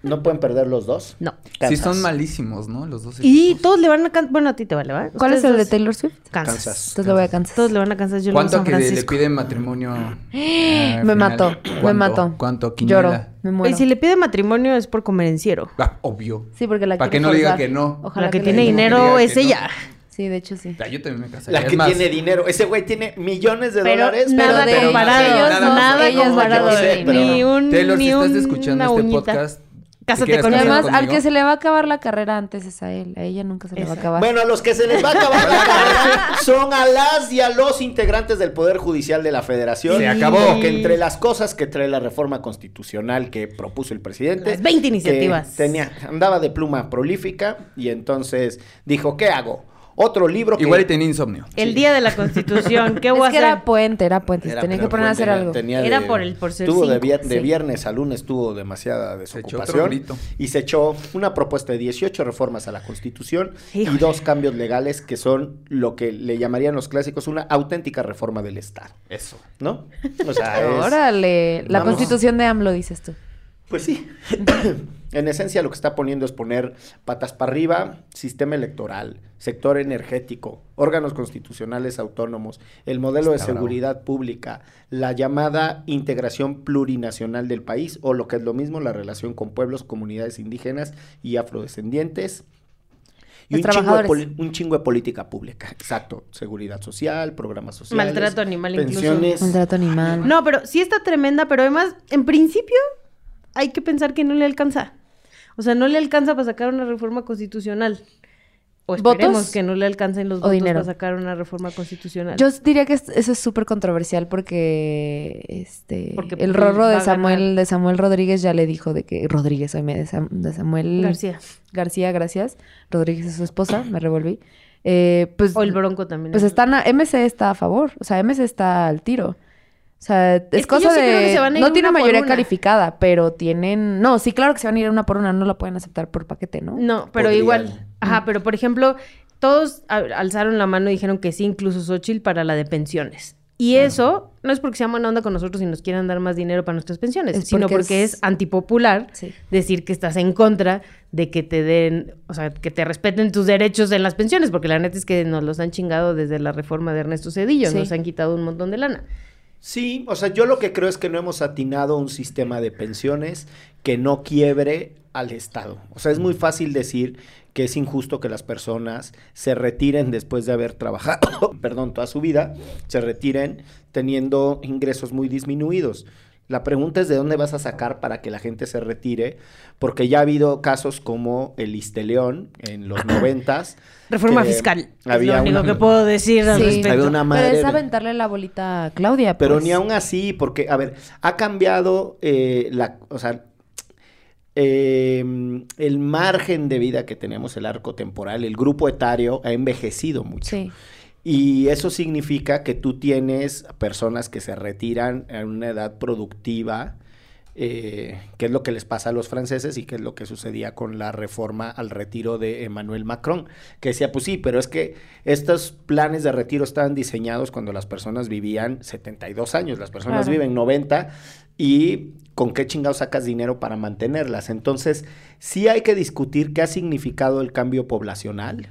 B: No pueden perder los dos.
C: No.
D: Sí
B: Kansas.
D: son malísimos, ¿no? Los dos
C: Y
D: equipos.
C: todos le van a Kansas. Bueno, a ti te vale, ¿va?
F: ¿Cuál es el de Taylor Swift?
C: Kansas.
B: Kansas.
F: Entonces le voy a Kansas.
C: Todos le van a Kansas, yo le voy a
D: ¿Cuánto que le piden matrimonio?
F: Me mató, me mató.
D: ¿Cuánto?
F: Lloro,
D: ¿Quiniela?
F: me
C: Y
F: muero.
C: si le pide matrimonio es por convenenciero.
D: Ah, obvio.
F: Sí, porque la
D: Para
F: quiere
D: que no diga que no.
F: Ojalá
C: la que, tiene dinero
D: que
C: es
D: no.
C: ella.
F: Sí, de hecho sí.
D: Ah, yo también me casaría.
B: La
D: Es
B: que
D: más,
B: tiene dinero. Ese güey tiene millones de
C: Pero
B: dólares.
C: nada
F: pero
C: comparado.
F: ellos
C: nada nada
F: ellos
C: comparado. ni un
D: Taylor,
C: ni
D: si estás escuchando
C: una
D: este
C: uñita.
D: podcast,
C: Cásate
D: ¿te quieres
C: con
F: además, al que se le va a acabar la carrera antes es a él. A ella nunca se le va a acabar.
B: Bueno, a los que se les va a acabar la carrera son a las y a los integrantes del Poder Judicial de la Federación.
D: Se acabó.
B: Porque entre las cosas que trae la reforma constitucional que propuso el presidente.
C: Las 20
B: que
C: iniciativas.
B: Tenía, andaba de pluma prolífica y entonces dijo, ¿qué hago? Otro libro que...
D: Igual y tenía insomnio.
C: El
B: Sí.
C: día de la Constitución, ¿qué voy a
F: es que
C: hacer?
F: era puente, era puente.
B: Era-
F: Tenía que poner a hacer algo.
B: tenía
C: Era
B: de-
C: por el- por ser
B: tuvo de, viernes a lunes tuvo demasiada desocupación y se echó una propuesta de 18 reformas a la Constitución
C: Híjole.
B: y dos cambios legales que son lo que le llamarían los clásicos una auténtica reforma del Estado,
D: Eso.
B: ¿no? O sea, es-
F: Órale. La
B: Vamos.
F: constitución de AMLO, dices tú.
B: pues sí. En esencia lo que está poniendo es poner patas para arriba, sistema electoral, sector energético, órganos constitucionales autónomos, el modelo de
D: bravo.
B: seguridad pública, la llamada integración plurinacional del país o lo que es lo mismo, la relación con pueblos, comunidades indígenas y afrodescendientes. Y un chingo, de
F: trabajadores.
B: poli- un chingo de política pública, exacto. Seguridad social, programas sociales.
C: Maltrato animal incluso.
B: pensiones.
F: Un trato animal.
C: No, pero sí está tremenda, pero además, en principio, hay que pensar que no le alcanza. O sea, no le alcanza para sacar una reforma constitucional. O esperemos
F: ¿Votos?
C: que no le alcancen los
F: ¿O
C: votos
F: dinero?
C: para sacar una reforma constitucional.
F: Yo diría que es- eso es súper controversial porque este
C: Porque,
F: el
C: pues,
F: rorro de Samuel de Samuel Rodríguez ya le dijo de que Rodríguez hoy me de, Sam- de Samuel
C: García.
F: García, gracias. Rodríguez es su esposa, me revolví. Eh, pues
C: O el Bronco también.
F: pues están a- MC está a favor, o sea, MC está al tiro. O sea, es,
C: que
F: cosa
C: sí que
F: de
C: se van a ir
F: no tiene mayoría
C: una.
F: calificada, pero tienen no, sí, claro que se van a ir una por una, no la pueden aceptar por paquete, ¿no?
C: No, pero
B: Podrían.
C: igual. Ajá, pero por ejemplo, todos alzaron la mano y dijeron que sí, incluso Xochitl, para la de pensiones. Y eso no es porque sea buena onda con nosotros y nos quieran dar más dinero para nuestras pensiones,
F: Es
C: sino
F: porque
C: porque
F: es-
C: es, antipopular
F: Sí.
C: decir que estás en contra de que te den, o sea, que te respeten tus derechos en las pensiones, porque la neta es que nos los han chingado desde la reforma de Ernesto Cedillo,
F: Sí.
C: nos han quitado un montón de lana.
B: Sí, o sea, yo lo que creo es que no hemos atinado un sistema de pensiones que no quiebre al Estado. O sea, es muy fácil decir que es injusto que las personas se retiren después de haber trabajado, perdón, toda su vida, se retiren teniendo ingresos muy disminuidos. La pregunta es de dónde vas a sacar para que la gente se retire, porque ya ha habido casos como el Isteleón en los noventas.
C: Reforma
B: que
C: fiscal.
B: había
C: es lo único
B: una-
C: que puedo decir al
F: Sí.
C: respecto.
B: Había una madre
F: Pero es aventarle la bolita a Claudia,
B: pero
F: pues.
B: ni aún así, porque, a ver, ha cambiado eh, la, o sea, eh, el margen de vida que tenemos, el arco temporal, el grupo etario ha envejecido mucho.
F: Sí.
B: Y eso significa que tú tienes personas que se retiran a una edad productiva, eh, que es lo que les pasa a los franceses y que es lo que sucedía con la reforma al retiro de Emmanuel Macron, que decía, pues sí, pero es que estos planes de retiro estaban diseñados cuando las personas vivían 72 años, las personas
F: Claro.
B: viven 90 y con qué chingados sacas dinero para mantenerlas. Entonces, sí hay que discutir qué ha significado el cambio poblacional,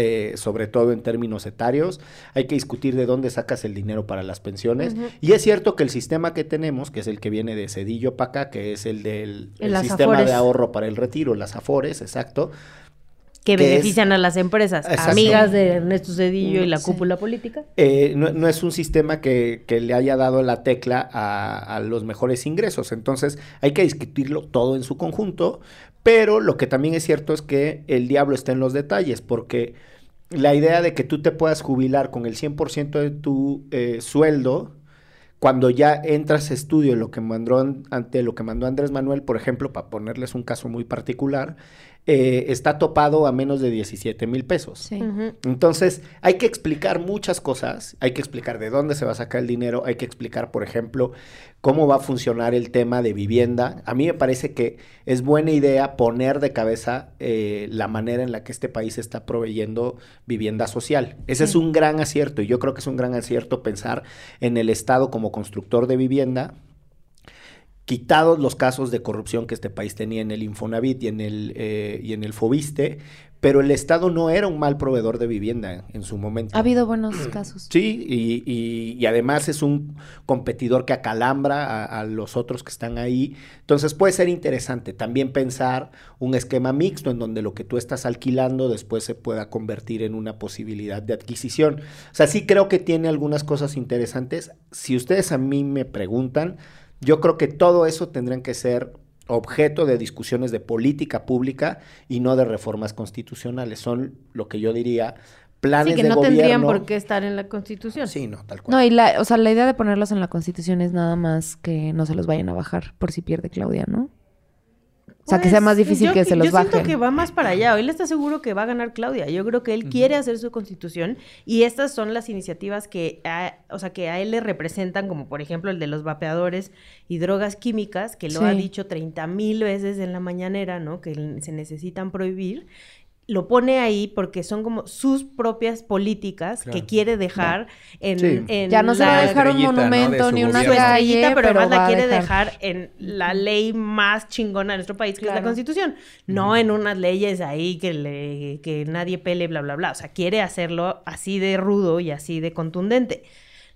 B: eh, sobre todo en términos etarios. Hay que discutir de dónde sacas el dinero para las pensiones. Y es cierto que el sistema que tenemos, que es el que viene de Cedillo para acá, que es el del el sistema
C: Afores.
B: de ahorro para el retiro, las AFORES, exacto.
C: que
B: que es-
C: benefician a las empresas,
B: Exacto.
C: amigas de Ernesto Cedillo y la
F: Sí.
C: cúpula política.
B: eh, no, no es un sistema que, que le haya dado la tecla a, a los mejores ingresos. Entonces hay que discutirlo todo en su conjunto, pero lo que también es cierto es que el diablo está en los detalles, porque la idea de que tú te puedas jubilar con el 100% de tu eh, sueldo, cuando ya entras a estudio lo que mandó an- ante lo que mandó Andrés Manuel, por ejemplo, para ponerles un caso muy particular, eh, está topado a menos de 17 mil pesos.
F: Sí.
B: Entonces, hay que explicar muchas cosas, hay que explicar de dónde se va a sacar el dinero, hay que explicar, por ejemplo, cómo va a funcionar el tema de vivienda. A mí me parece que es buena idea poner de cabeza eh, la manera en la que este país está proveyendo vivienda social. Ese es un gran acierto y yo creo que es un gran acierto pensar en el Estado como constructor de vivienda, quitados los casos de corrupción que este país tenía en el Infonavit y en el, eh, y en el Fobiste, pero el Estado no era un mal proveedor de vivienda en su momento.
F: Ha habido buenos casos.
B: Sí, y, y- y además es un competidor que acalambra a, a los otros que están ahí. Entonces puede ser interesante también pensar un esquema mixto en donde lo que tú estás alquilando después se pueda convertir en una posibilidad de adquisición. O sea, sí creo que tiene algunas cosas interesantes. Si ustedes a mí me preguntan, yo creo que todo eso tendrían que ser objeto de discusiones de política pública y no de reformas constitucionales. Son lo que yo diría planes
C: Sí, que
B: de
C: no
B: gobierno.
C: tendrían por qué estar en la Constitución.
B: Sí, no, tal cual.
F: No, y la, o sea, la idea de ponerlos en la constitución es nada más que no se los vayan a bajar por si pierde Claudia, ¿no? O sea, que sea más
C: Pues,
F: difícil
C: yo-
F: que se los
C: Yo
F: bajen.
C: siento que va más para allá. Él está seguro que va a ganar Claudia. Yo creo que él quiere hacer su constitución y estas son las iniciativas que, a, o sea, que a él le representan, como por ejemplo el de los vapeadores y drogas químicas, que lo
F: Sí.
C: ha dicho 30 mil veces en la mañanera, ¿no? Que se necesitan prohibir. Lo pone ahí porque son como sus propias políticas que quiere dejar en,
B: Sí.
C: en
F: Ya no se va a dejar un
D: ¿no?
F: monumento ni una
C: su estrellita, pero, además la quiere
F: dejar-
C: dejar en la ley más chingona de nuestro país, que es la. Constitución, no en unas leyes ahí que le que nadie pele, bla, bla, bla. O sea, quiere hacerlo así de rudo y así de contundente.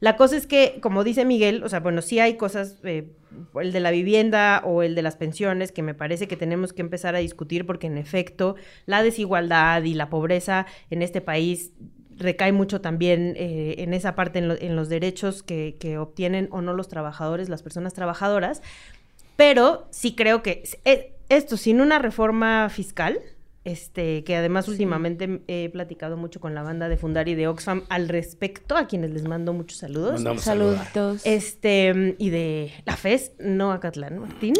C: La cosa es que, como dice Miguel, o sea, bueno, sí hay cosas, eh, el de la vivienda o el de las pensiones, que me parece que tenemos que empezar a discutir porque en efecto la desigualdad y la pobreza en este país recae mucho también eh, en esa parte, en, lo- en los derechos que, que obtienen o no los trabajadores, las personas trabajadoras. Pero sí creo que eh, esto, sin una reforma fiscal, este, que además últimamente he platicado mucho con la banda de Fundar y de Oxfam al respecto, a quienes les mando muchos saludos.
B: Mandamos saludar.
F: Saluditos.
C: Este, y de la FES, no Acatlán, Martín.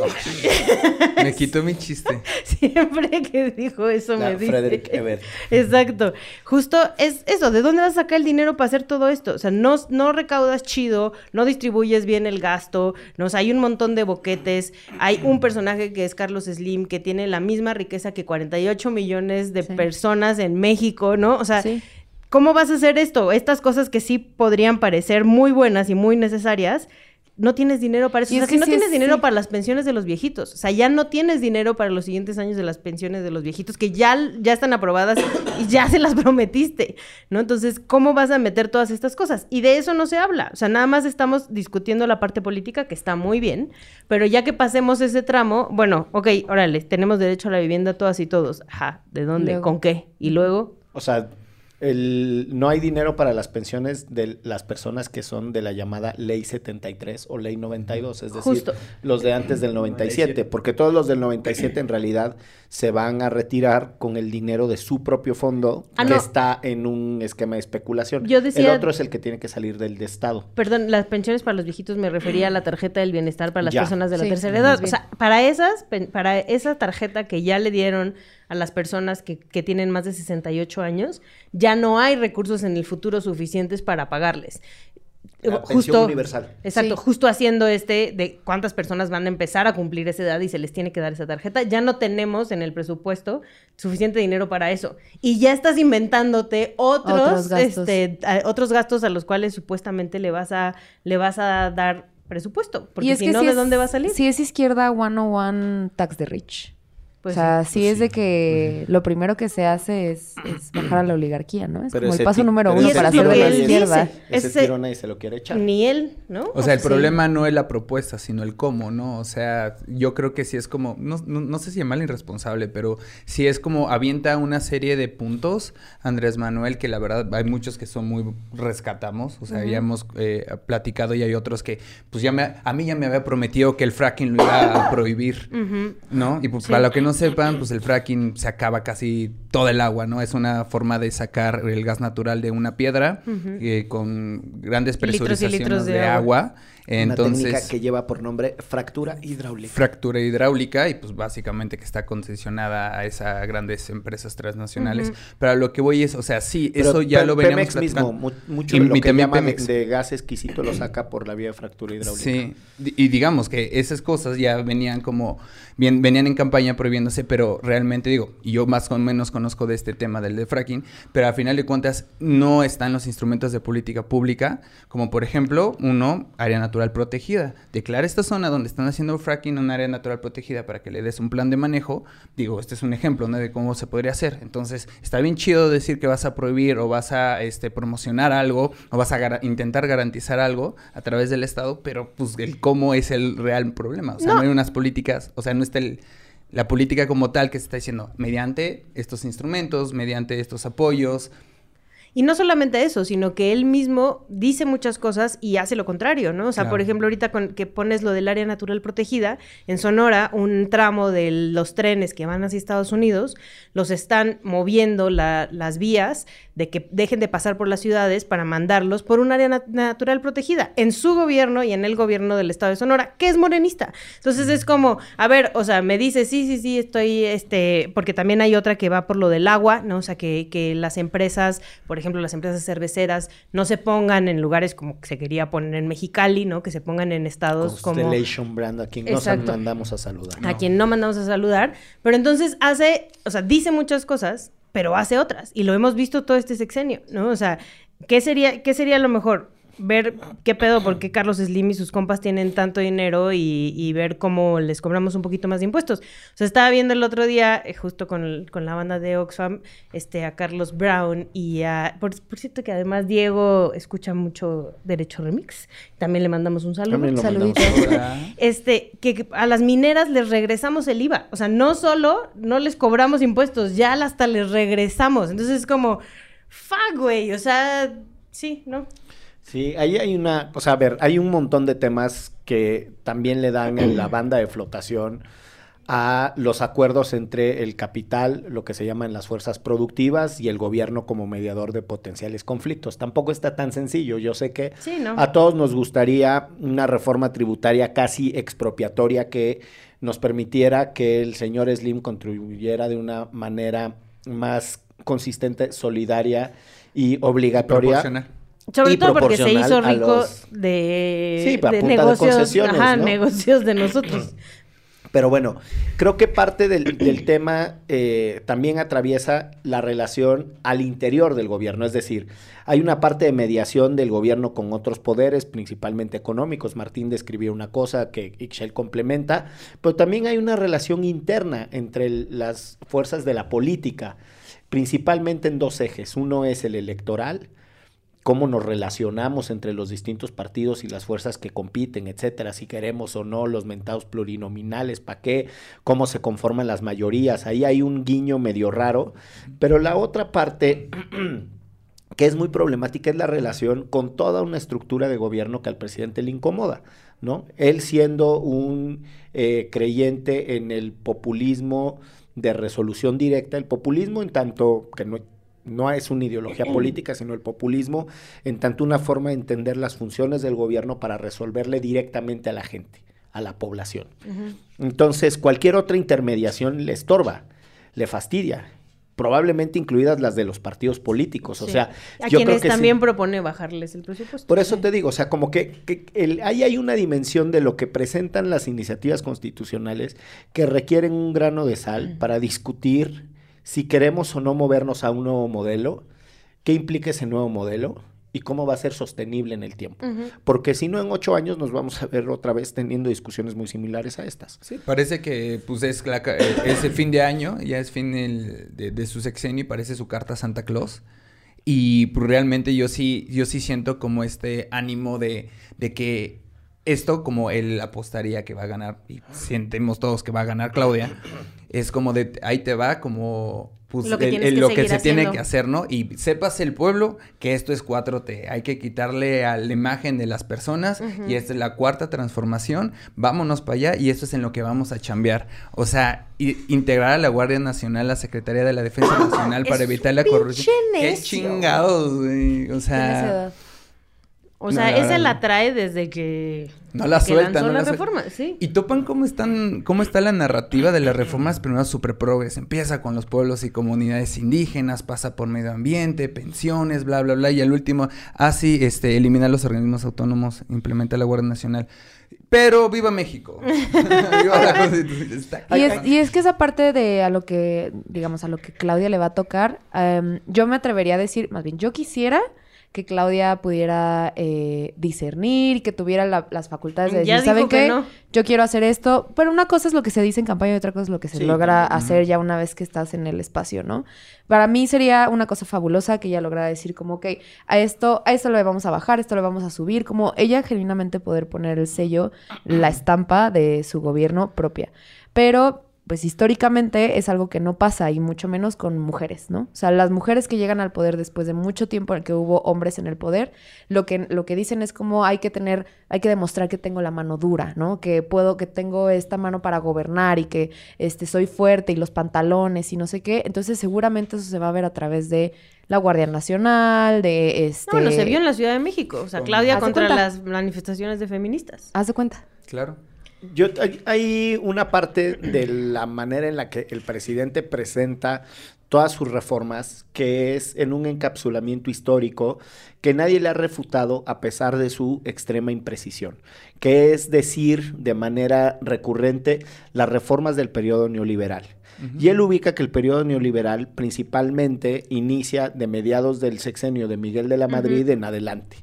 D: Me quitó mi chiste.
C: Siempre que dijo eso
B: La
C: me dice.
B: Frederick Ebert.
C: Exacto. Justo es eso, ¿de dónde vas a sacar el dinero para hacer todo esto? O sea, no, no recaudas chido, no distribuyes bien el gasto, no, o sea, hay un montón de boquetes, hay un personaje que es Carlos Slim que tiene la misma riqueza que 48 millones de
F: Sí.
C: personas en México, ¿no? O sea,
F: Sí.
C: ¿cómo vas a hacer esto? Estas cosas que sí podrían parecer muy buenas y muy necesarias. No tienes dinero para eso.
F: Y
C: o sea,
F: es
C: si
F: que
C: no
F: sí
C: tienes
F: es-
C: dinero para las pensiones de los viejitos. O sea, ya no tienes dinero para los siguientes años de las pensiones de los viejitos, que ya, ya están aprobadas y ya se las prometiste, ¿no? Entonces, ¿cómo vas a meter todas estas cosas? Y de eso no se habla. O sea, nada más estamos discutiendo la parte política, que está muy bien, pero ya que pasemos ese tramo, bueno, ok, órale, tenemos derecho a la vivienda todas y todos. Ajá, ¿de dónde?
F: Luego.
C: ¿Con qué? Y luego,
B: O sea, el, no hay dinero para las pensiones de las personas que son de la llamada Ley 73 o Ley 92, es decir,
C: Justo.
B: los de antes del 97, porque todos los del 97 en realidad se van a retirar con el dinero de su propio fondo
C: Ah,
B: que
C: no.
B: está en un esquema de especulación.
C: Yo decía-
B: el otro es el que tiene que salir del de Estado.
C: Perdón, las pensiones para los viejitos me refería a la tarjeta del bienestar para las
B: Ya.
C: personas de la
F: Sí,
C: tercera edad. O sea, para esas, para esa tarjeta que ya le dieron a las personas que, que tienen más de 68 años, ya no hay recursos en el futuro suficientes para pagarles.
B: La pensión universal.
C: Exacto,
F: Sí.
C: justo haciendo este de cuántas personas van a empezar a cumplir esa edad y se les tiene que dar esa tarjeta. Ya no tenemos en el presupuesto suficiente dinero para eso. Y ya estás inventándote otros,
F: Otros gastos.
C: este, a- otros gastos a los cuales supuestamente le vas a, le vas a dar presupuesto. Porque si no, ¿de
F: es-
C: dónde va a salir?
F: Sí es izquierda 101 tax the rich.
C: Pues
F: o sea,
C: sí.
F: sí es de que lo primero que se hace es, es bajar a la oligarquía, ¿no? Es
B: Pero
F: como el paso número uno para ser de la izquierda.
B: Ese
C: Ese-
B: tiro nadie se lo quiere echar.
C: Ni él, ¿no?
D: O sea, el
C: sí.
D: problema no es la propuesta, sino el cómo, ¿no? O sea, yo creo que sí es como, no, no, no sé si llamarle irresponsable, pero sí es como avienta una serie de puntos, Andrés Manuel, que la verdad hay muchos que son muy rescatamos, o sea, ya hemos eh, platicado y hay otros que, pues ya me, a mí ya me había prometido que el fracking lo iba a prohibir. ¿no? Y pues
C: Sí.
D: para lo que no sepan, pues el fracking se acaba casi todo el agua, ¿no? Es una forma de sacar el gas natural de una piedra eh, con grandes
C: Litros y
D: presurizaciones
C: litros de
D: de,
C: agua.
D: agua.
B: Una técnica
D: Entonces,
B: que lleva por nombre fractura hidráulica.
D: fractura hidráulica y pues básicamente que está concesionada a esas grandes empresas transnacionales. Pero a lo que voy es, o sea, sí,
B: Pero
D: eso ya lo veníamos
B: Pemex mismo, mu- mucho
D: Y-
B: de lo que llaman
D: Pemex.
B: de gas exquisito lo saca por la vía de fractura hidráulica.
D: Sí, y digamos que esas cosas ya venían como, bien, venían en campaña prohibiéndose, pero realmente digo, y yo más o menos conozco de este tema del de fracking, pero a final de cuentas no están los instrumentos de política pública, como por ejemplo, uno, área natural protegida. Declara esta zona donde están haciendo fracking un área natural protegida para que le des un plan de manejo. Digo, este es un ejemplo, ¿no? De cómo se podría hacer. Entonces, está bien chido decir que vas a prohibir o vas a este, promocionar algo o vas a intentar garantizar algo a través del Estado, pero pues el cómo es el real problema. O sea, no,
C: No.
D: hay unas políticas, o sea, no está el- la política como tal que se está diciendo mediante estos instrumentos, mediante estos apoyos.
C: Y no solamente eso, sino que él mismo dice muchas cosas y hace lo contrario, ¿no? O sea,
D: Claro.
C: por ejemplo, ahorita con, que pones lo del área natural protegida, en Sonora, un tramo de los trenes que van hacia Estados Unidos, los están moviendo la- las vías de que dejen de pasar por las ciudades para mandarlos por un área nat- natural protegida, en su gobierno y en el gobierno del estado de Sonora, que es morenista. Entonces es como, a ver, o sea, me dice, sí, sí, sí, estoy, este, porque también hay otra que va por lo del agua, ¿no? O sea, que, que las empresas, por ejemplo, las empresas cerveceras, no se pongan en lugares como que se quería poner en Mexicali, ¿no? Que se pongan en estados como...
B: Brand, a quien
C: Exacto.
B: mandamos a saludar.
C: a quien no mandamos a saludar, pero entonces hace, o sea, dice muchas cosas pero hace otras. Y lo hemos visto todo este sexenio, ¿no? O sea, ¿qué sería, qué sería lo mejor? Ver qué pedo, por qué Carlos Slim y sus compas tienen tanto dinero y, ver cómo les cobramos un poquito más de impuestos. O sea, estaba viendo el otro día, eh, justo con, la banda de Oxfam, este, a Carlos Brown y a... Por, cierto que además Diego escucha mucho Derecho Remix. También le mandamos un saludo. Un saludito. este, que a las mineras les regresamos el IVA. O sea, no solo no les cobramos impuestos, ya hasta les regresamos. Entonces es como... Fuck, güey. O sea, sí, ¿no?
B: Sí, ahí hay una, o sea, a ver, hay un montón de temas que también le dan en la banda de flotación a los acuerdos entre el capital, lo que se llaman las fuerzas productivas, y el gobierno como mediador de potenciales conflictos. Tampoco está tan sencillo. Yo sé que a todos nos gustaría una reforma tributaria casi expropiatoria que nos permitiera que el señor Slim contribuyera de una manera más consistente, solidaria y obligatoria
C: sobre todo porque se hizo rico de, de negocios, de ajá, negocios de nosotros.
B: Pero bueno, creo que parte del, tema eh, también atraviesa la relación al interior del gobierno. Es decir, hay una parte de mediación del gobierno con otros poderes, principalmente económicos. Martín describió una cosa que Ixchel complementa, pero también hay una relación interna entre las fuerzas de la política, principalmente en dos ejes. Uno es el electoral, cómo nos relacionamos entre los distintos partidos y las fuerzas que compiten, etcétera, si queremos o no los mentados plurinominales, para qué, cómo se conforman las mayorías. Ahí hay un guiño medio raro, pero la otra parte que es muy problemática es la relación con toda una estructura de gobierno que al presidente le incomoda, ¿no? Él siendo un eh, creyente en el populismo de resolución directa, el populismo en tanto que no no es una ideología política, sino el populismo, en tanto una forma de entender las funciones del gobierno para resolverle directamente a la gente, a la población. Entonces, cualquier otra intermediación le estorba, le fastidia probablemente incluidas las de los partidos políticos. O sea,
C: a yo quienes también propone bajarles el presupuesto.
B: Por eso te digo, o sea, como que, ahí hay una dimensión de lo que presentan las iniciativas constitucionales que requieren un grano de sal para discutir si queremos o no movernos a un nuevo modelo, qué implica ese nuevo modelo y cómo va a ser sostenible en el tiempo. Porque si no, en ocho años nos vamos a ver otra vez teniendo discusiones muy similares a estas.
D: Sí, parece que pues es, eh, el fin de año, ya es fin de, su sexenio y parece su carta Santa Claus. Y pues, realmente yo sí, yo sí siento como este ánimo de, de que esto, como él apostaría que va a ganar, y sentimos todos que va a ganar Claudia, es como de ahí te va, como pues, lo que, se tiene que hacer, ¿no? Y sepas el pueblo que esto es 4T. Hay que quitarle a la imagen de las personas y esta es la cuarta transformación. Vámonos para allá y esto es en lo que vamos a chambear. O sea, integrar a la Guardia Nacional, la Secretaría de la Defensa Nacional para evitar la corrupción. Qué chingados, güey. O sea.
C: O sea, esa la trae desde que...
D: No la suelta, no
C: la, reforma, sí.
D: Y topan cómo están, cómo está la narrativa de las reformas primero super progres. Empieza con los pueblos y comunidades indígenas, pasa por medio ambiente, pensiones, bla, bla, bla. Y al último, así, ah, este, elimina los organismos autónomos, implementa la Guardia Nacional. Pero viva México. viva
F: la Constitución. y, es, y es que esa parte de a lo que, digamos, a lo que Claudia le va a tocar, em, yo me atrevería a decir, más bien, yo quisiera que Claudia pudiera eh, discernir, que tuviera las facultades de decir, ¿saben qué? Yo quiero hacer esto, pero una cosa es lo que se dice en campaña y otra cosa es lo que se logra hacer ya una vez que estás en el espacio, ¿no? Para mí sería una cosa fabulosa que ella lograra decir como, ok, a esto, a esto le vamos a bajar, esto le vamos a subir, como ella genuinamente poder poner el sello, la estampa de su gobierno propia. Pero pues históricamente es algo que no pasa y mucho menos con mujeres, ¿no? O sea, las mujeres que llegan al poder después de mucho tiempo en que hubo hombres en el poder, lo que, lo que dicen es como hay que tener, hay que demostrar que tengo la mano dura, ¿no? Que puedo, que tengo esta mano para gobernar y que este, soy fuerte y los pantalones y no sé qué. Entonces seguramente eso se va a ver a través de la Guardia Nacional, de este...
C: No, bueno, se vio en la Ciudad de México, o sea, Claudia contra las manifestaciones de feministas.
F: Haz de cuenta.
D: Claro.
B: Yo, hay una parte de la manera en la que el presidente presenta todas sus reformas, que es en un encapsulamiento histórico que nadie le ha refutado a pesar de su extrema imprecisión, que es decir de manera recurrente las reformas del periodo neoliberal. Y él ubica que el periodo neoliberal principalmente inicia de mediados del sexenio de Miguel de la Madrid en adelante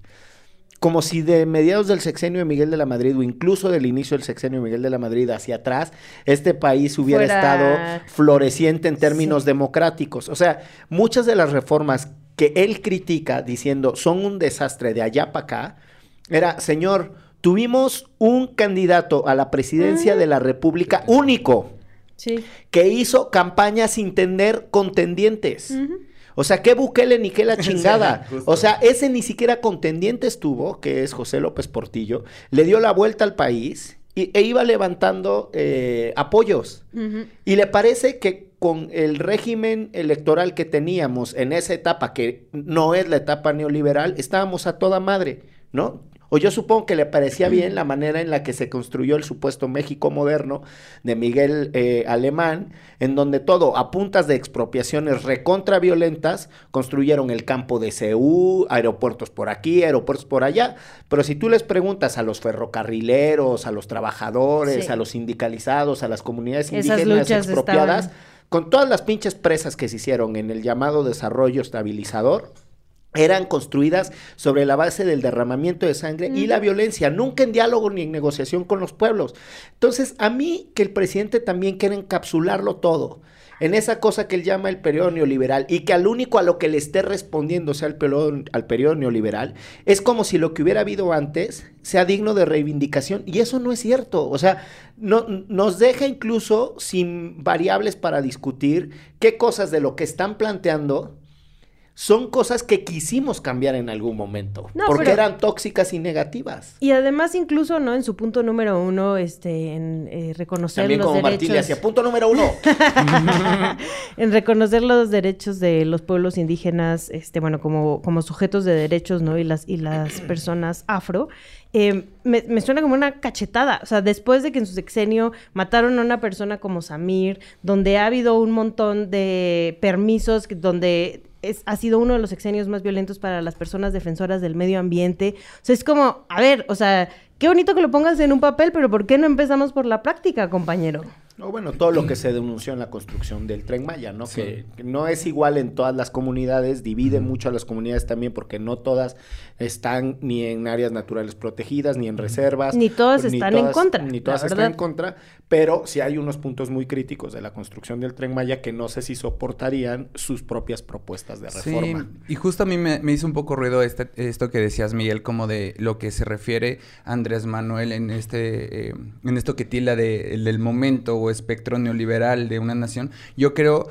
B: como si de mediados del sexenio de Miguel de la Madrid o incluso del inicio del sexenio de Miguel de la Madrid hacia atrás, este país hubiera estado floreciente en términos democráticos. O sea, muchas de las reformas que él critica diciendo son un desastre de allá para acá, era, señor, tuvimos un candidato a la presidencia de la República único. Que hizo campaña sin tener contendientes. O sea, qué Bukele ni qué la chingada. o sea, ese ni siquiera contendiente estuvo, que es José López Portillo, le dio la vuelta al país y, e iba levantando eh, apoyos. Y le parece que con el régimen electoral que teníamos en esa etapa, que no es la etapa neoliberal, estábamos a toda madre, ¿no? O yo supongo que le parecía bien la manera en la que se construyó el supuesto México moderno de Miguel eh, Alemán, en donde todo, a puntas de expropiaciones recontra violentas, construyeron el campo de Ceú, aeropuertos por aquí, aeropuertos por allá. Pero si tú les preguntas a los ferrocarrileros, a los trabajadores, a los sindicalizados, a las comunidades indígenas expropiadas, con todas las pinches presas que se hicieron en el llamado desarrollo estabilizador, eran construidas sobre la base del derramamiento de sangre y la violencia, nunca en diálogo ni en negociación con los pueblos. Entonces, a mí que el presidente también quiere encapsularlo todo en esa cosa que él llama el periodo neoliberal y que al único a lo que le esté respondiendo sea el periodo, al periodo neoliberal, es como si lo que hubiera habido antes sea digno de reivindicación y eso no es cierto. O sea, no, nos deja incluso sin variables para discutir qué cosas de lo que están planteando son cosas que quisimos cambiar en algún momento, porque eran tóxicas y negativas.
C: Y además incluso, ¿no? En su punto número uno, este, en eh, reconocer
B: También como Martín le hacía, punto número uno.
C: en reconocer los derechos de los pueblos indígenas, este, bueno, como, como sujetos de derechos, ¿no? Y las, y las personas afro. Eh, me, me, suena como una cachetada. O sea, después de que en su sexenio mataron a una persona como Samir, donde ha habido un montón de permisos, donde es, ha sido uno de los sexenios más violentos para las personas defensoras del medio ambiente. O sea, es como, a ver, o sea, qué bonito que lo pongas en un papel, pero ¿por qué no empezamos por la práctica, compañero?
B: No, bueno, todo lo que se denunció en la construcción del tren Maya, ¿no? Que, no es igual en todas las comunidades, divide mucho a las comunidades también porque no todas están ni en áreas naturales protegidas, ni en reservas.
C: Ni todas están en contra.
B: Ni todas están en contra, pero sí hay unos puntos muy críticos de la construcción del tren Maya que no sé si soportarían sus propias propuestas de reforma.
D: Sí, y justo a mí me, hizo un poco ruido este, esto que decías, Miguel, como de lo que se refiere Andrés Manuel en este, eh, en esto que tila de, del momento o espectro neoliberal de una nación, yo creo,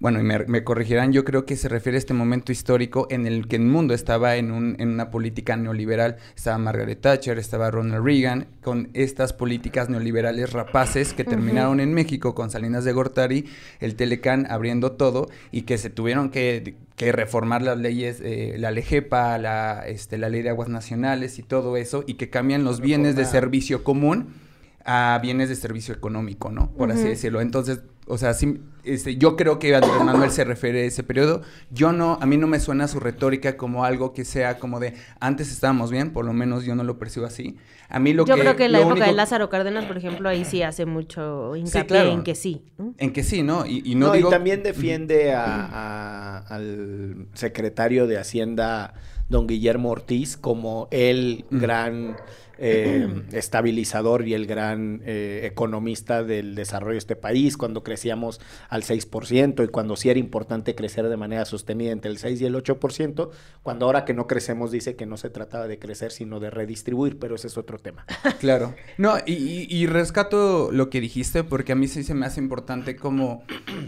D: bueno, y me, corregirán, yo creo que se refiere a este momento histórico en el que el mundo estaba en, un, en una política neoliberal. Estaba Margaret Thatcher, estaba Ronald Reagan, con estas políticas neoliberales rapaces que terminaron en México con Salinas de Gortari, el Telecán abriendo todo y que se tuvieron que reformar las leyes, eh, la LEGEPA, la, este, la ley de aguas nacionales y todo eso, y que cambian los bienes de servicio común a bienes de servicio económico, ¿no? Por así decirlo. Entonces, o sea, sí, este, yo creo que Andrés Manuel se refiere a ese periodo. Yo no, a mí no me suena su retórica como algo que sea como de antes estábamos bien, por lo menos yo no lo percibo así. A mí lo
C: yo
D: que.
C: Yo creo que en la época de Lázaro Cárdenas, por ejemplo, ahí sí hace mucho hincapié en que sí.
D: En que sí, ¿no? Y, no,
B: y también defiende a, al secretario de Hacienda, don Guillermo Ortiz, como el gran eh, estabilizador y el gran eh, economista del desarrollo de este país, cuando crecíamos al 6% y cuando sí era importante crecer de manera sostenida entre el 6 y el 8%, cuando ahora que no crecemos dice que no se trataba de crecer, sino de redistribuir, pero ese es otro tema.
D: Claro. No, y, rescato lo que dijiste porque a mí sí se me hace importante como,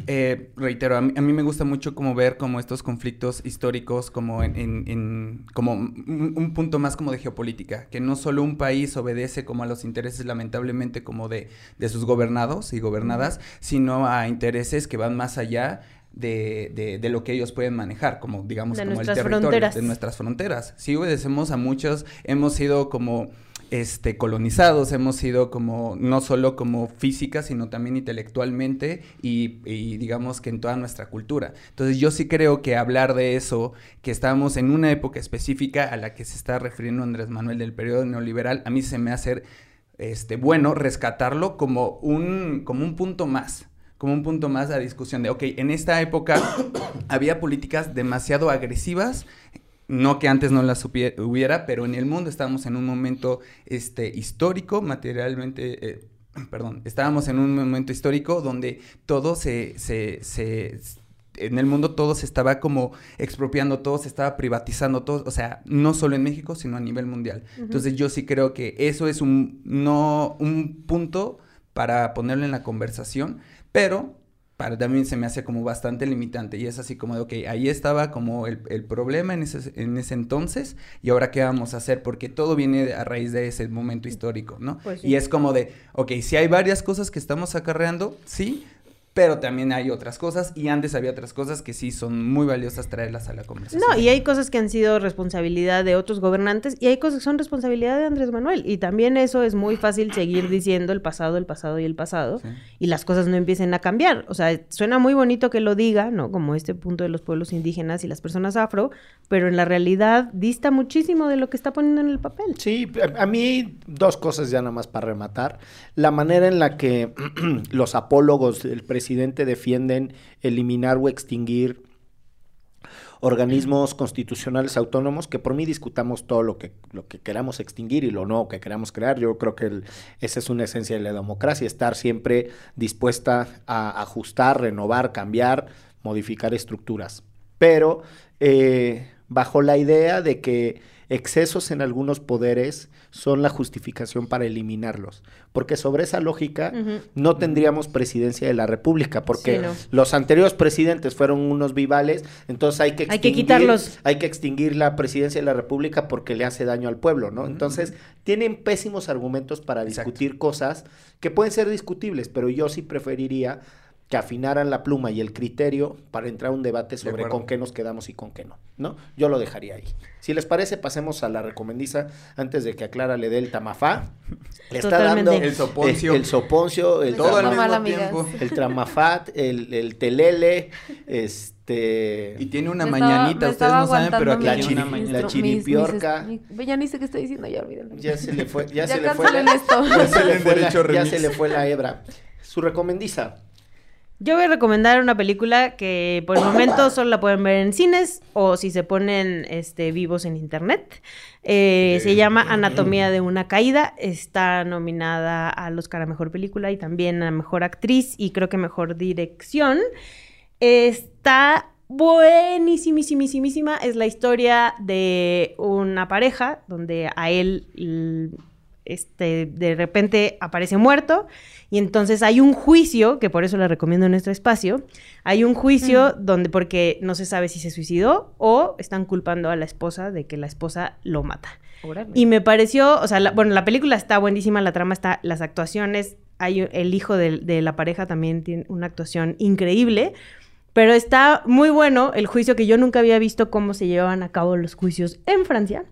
D: eh, reitero, a mí, me gusta mucho como ver como estos conflictos históricos como en, como un punto más como de geopolítica, que no solo un país obedece como a los intereses lamentablemente como de, de sus gobernados y gobernadas, sino a intereses que van más allá de, de, lo que ellos pueden manejar, como digamos como el territorio de nuestras fronteras. Sí obedecemos a muchos, hemos sido como este, colonizados, hemos sido como, no solo como física, sino también intelectualmente y, digamos que en toda nuestra cultura. Entonces yo sí creo que hablar de eso, que estamos en una época específica a la que se está refiriendo Andrés Manuel del periodo neoliberal, a mí se me hace este, bueno rescatarlo como un, como un punto más como un punto más a discusión de, ok, en esta época había políticas demasiado agresivas no que antes no las hubiera, pero en el mundo estábamos en un momento este, histórico, materialmente, eh, perdón, estábamos en un momento histórico donde todo se, se, se, en el mundo todo se estaba como expropiando, todo se estaba privatizando, todo, o sea, no solo en México, sino a nivel mundial. Entonces yo sí creo que eso es un, no, un punto para ponerlo en la conversación, pero para también se me hace como bastante limitante y es así como de, ok, ahí estaba como el, problema en ese, en ese entonces y ahora qué vamos a hacer porque todo viene a raíz de ese momento histórico, ¿no? Pues y es como de, ok, si hay varias cosas que estamos acarreando, sí, pero también hay otras cosas y antes había otras cosas que sí son muy valiosas traerlas a la conversación.
C: No, y hay cosas que han sido responsabilidad de otros gobernantes y hay cosas que son responsabilidad de Andrés Manuel y también eso es muy fácil seguir diciendo el pasado, el pasado y el pasado y las cosas no empiecen a cambiar. O sea, suena muy bonito que lo diga, ¿no? Como este punto de los pueblos indígenas y las personas afro, pero en la realidad dista muchísimo de lo que está poniendo en el papel.
B: Sí, a, mí dos cosas ya nada más para rematar. La manera en la que los apólogos del presidente presidente defienden eliminar o extinguir organismos constitucionales autónomos, que por mí discutamos todo lo que, lo que queramos extinguir y lo no que queramos crear. Yo creo que esa es una esencia de la democracia, estar siempre dispuesta a ajustar, renovar, cambiar, modificar estructuras. Pero eh, bajo la idea de que excesos en algunos poderes son la justificación para eliminarlos. Porque sobre esa lógica no tendríamos presidencia de la República, porque los anteriores presidentes fueron unos vivales, entonces hay que
C: extinguir, hay que quitarlos.
B: Hay que extinguir la presidencia de la República porque le hace daño al pueblo, ¿no? Entonces, tienen pésimos argumentos para discutir cosas que pueden ser discutibles, pero yo sí preferiría que afinaran la pluma y el criterio para entrar a un debate sobre con qué nos quedamos y con qué no, ¿no? Yo lo dejaría ahí. Si les parece, pasemos a la recomendiza antes de que Aclara le dé el tamafá. Le está dando
D: el soponcio,
B: el, soponcio, el,
D: todo al mismo tiempo.
B: el tramafat, el, el telele, este
D: y tiene una mañanita, ustedes no saben, pero aquí
B: la, tiene una mañanita. la chiripiorca.
F: ya ni sé qué estoy diciendo, ya olvídalo.
B: Ya se le fue, ya, se le fue la, ya se le fue la, ya se le fue la hebra. Su recomendiza.
C: Yo voy a recomendar una película que por el momento solo la pueden ver en cines o si se ponen este, vivos en internet. Eh, se llama Anatomía de una caída. Está nominada al Oscar a Mejor Película y también a Mejor Actriz y creo que Mejor Dirección. Está buenísimísimísima. Es la historia de una pareja donde a él este, de repente aparece muerto y entonces hay un juicio, que por eso le recomiendo en este espacio, hay un juicio donde porque no se sabe si se suicidó o están culpando a la esposa de que la esposa lo mata. Y me pareció, o sea, bueno, la película está buenísima, la trama está, las actuaciones, hay el hijo de, de la pareja también tiene una actuación increíble. Pero está muy bueno el juicio que yo nunca había visto cómo se llevaban a cabo los juicios en Francia.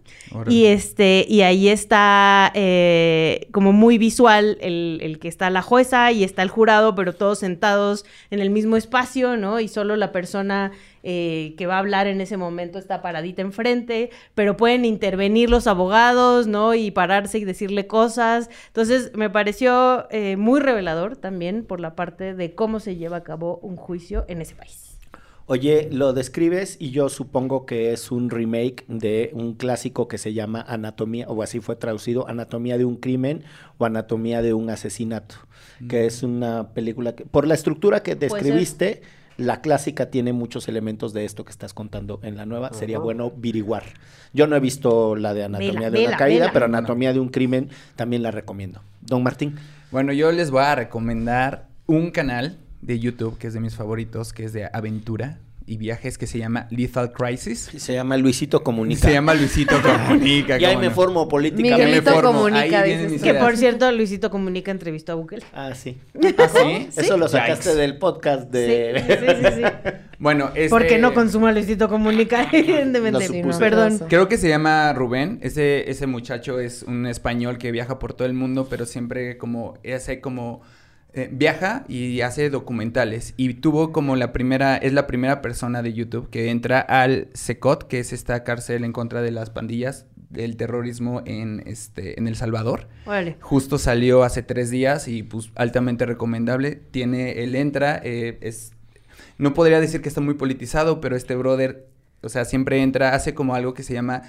C: Y este, y ahí está eh, como muy visual el, el, que está la jueza y está el jurado, pero todos sentados en el mismo espacio, ¿no? Y solo la persona eh, que va a hablar en ese momento está paradita enfrente, pero pueden intervenir los abogados, ¿no? Y pararse y decirle cosas. Entonces, me pareció eh, muy revelador también por la parte de cómo se lleva a cabo un juicio en ese país.
B: Oye, lo describes y yo supongo que es un remake de un clásico que se llama Anatomía, o así fue traducido, Anatomía de un crimen o Anatomía de un asesinato, que mm. es una película que, por la estructura que describiste, la clásica tiene muchos elementos de esto que estás contando. En la nueva sería bueno viriguar. Yo no he visto la de Anatomía de una caída, pero Anatomía de un crimen también la recomiendo. Don Martín.
D: Bueno, yo les voy a recomendar un canal de YouTube que es de mis favoritos, que es de aventura y viajes que se llama Lethal Crisis.
B: Se llama Luisito Comunica.
D: Se llama Luisito Comunica.
B: ya me formo políticamente.
F: Miguelito Comunica.
C: que por cierto, Luisito Comunica entrevistó a Bukele.
B: Ah, sí.
D: ¿Ah, sí?
B: Eso lo sacaste del podcast de...
C: Sí, sí, sí.
D: Bueno, este...
C: Porque no consuma Luisito Comunica, evidentemente.
B: Supuse.
C: Perdón.
D: Creo que se llama Rubén. Ese, ese muchacho es un español que viaja por todo el mundo, pero siempre como hace como eh, viaja y hace documentales. Y tuvo como la primera, es la primera persona de YouTube que entra al SECOT, que es esta cárcel en contra de las pandillas del terrorismo en este en El Salvador.
C: Órale.
D: Justo salió hace tres días y pues altamente recomendable. Tiene, él entra, eh, es, no podría decir que está muy politizado, pero este brother, o sea, siempre entra, hace como algo que se llama,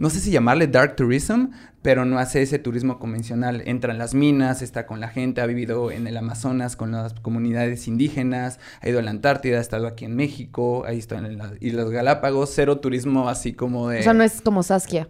D: no sé si llamarle dark tourism, pero no hace ese turismo convencional. Entra en las minas, está con la gente, ha vivido en el Amazonas con las comunidades indígenas, ha ido a la Antártida, ha estado aquí en México, ha estado en las Islas Galápagos, cero turismo así como de...
F: O sea, no es como Saskia.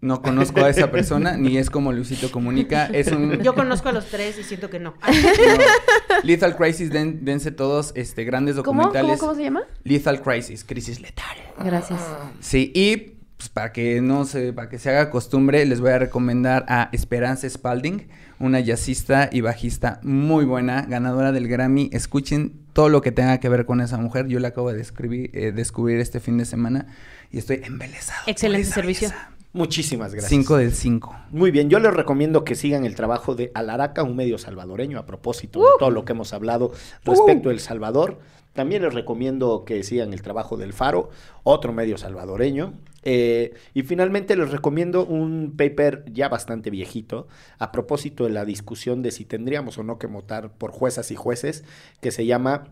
D: No conozco a esa persona, ni es como Luisito Comunica. Es un.
C: Yo conozco a los tres y siento que no.
D: No. Lethal Crisis, den- dense todos este, grandes
F: ¿Cómo? ¿Cómo,
D: documentales.
F: cómo se llama?
D: Lethal Crisis, crisis letal.
F: Gracias.
D: Sí, y pues, para que no se, para que se haga costumbre, les voy a recomendar a Esperanza Spalding, una jazzista y bajista muy buena, ganadora del Grammy. Escuchen todo lo que tenga que ver con esa mujer. Yo la acabo de describir, eh, descubrir este fin de semana y estoy embelesado. por
C: Excelente
D: esa
C: servicio.
D: belleza.
B: Muchísimas gracias.
D: 5 del 5.
B: Muy bien, yo les recomiendo que sigan el trabajo de Alaraca, un medio salvadoreño, a propósito
C: Uh.
B: de todo lo que hemos hablado respecto del Salvador. También les recomiendo que sigan el trabajo del Faro, otro medio salvadoreño. Eh, y finalmente les recomiendo un paper ya bastante viejito, a propósito de la discusión de si tendríamos o no que votar por juezas y jueces, que se llama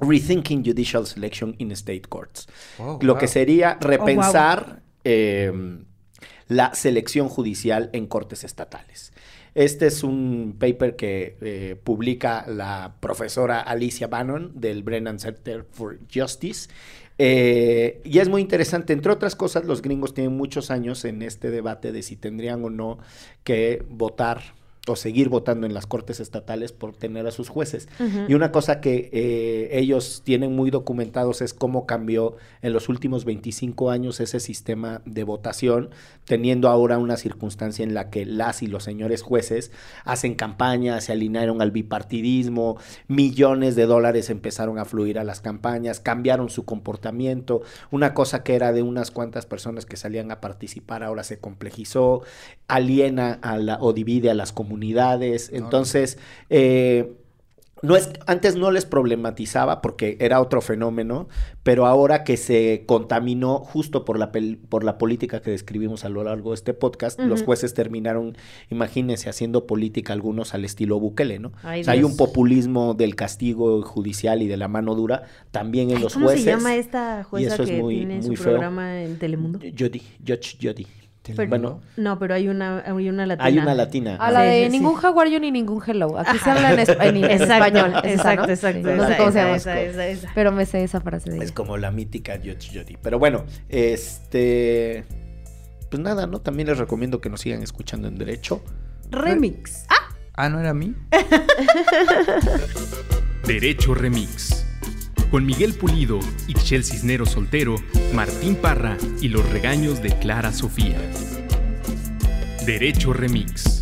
B: Rethinking Judicial Selection in State Courts.
D: Oh,
B: Lo
D: wow.
B: que sería repensar eh, la selección judicial en cortes estatales. Este es un paper que eh, publica la profesora Alicia Bannon del Brennan Center for Justice. Eh, y es muy interesante, entre otras cosas, los gringos tienen muchos años en este debate de si tendrían o no que votar o seguir votando en las cortes estatales por tener a sus jueces. Y una cosa que eh, ellos tienen muy documentados es cómo cambió en los últimos 25 años ese sistema de votación, teniendo ahora una circunstancia en la que las y los señores jueces hacen campañas, se alinearon al bipartidismo, millones de dólares empezaron a fluir a las campañas, cambiaron su comportamiento, una cosa que era de unas cuantas personas que salían a participar ahora se complejizó, aliena a la, o divide a las comunidades, entonces... eh, no es, antes no les problematizaba porque era otro fenómeno, pero ahora que se contaminó justo por la, pel- por la política que describimos a lo largo de este podcast, los jueces terminaron, imagínense, haciendo política algunos al estilo Bukele, ¿no?
C: Ay,
B: O sea, hay un populismo del castigo judicial y de la mano dura también en
C: Ay,
B: los
C: ¿Cómo
B: jueces.
C: se llama esta jueza
B: eso es
C: que
B: muy-
C: tiene
B: muy
C: su
B: feo.
C: programa en Telemundo?
B: Jody, Judge Jody.
C: Pero-
B: Bueno,
C: No, pero hay una, hay una latina.
B: hay una latina.
F: A la
C: Sí,
F: de
C: sí, sí.
F: ningún jaguario ni ningún hello. Aquí se habla en, es- en- en
C: Exacto,
F: español. es esa,
C: exacto,
F: ¿no?
C: exacto.
F: Sí, No sé
C: esa,
F: cómo se
C: esa,
F: llama.
C: esa.
F: Pero me sé esa frase de
B: Es
F: ella.
B: como la mítica Jody. Pero bueno, este. Pues nada, ¿no? También les recomiendo que nos sigan escuchando en Derecho.
C: Remix.
D: Ah, ¿no era a mí?
E: Derecho Remix. Con Miguel Pulido, Ixchel Cisnero Soltero, Martín Parra y los regaños de Clara Sofía. Derecho Remix.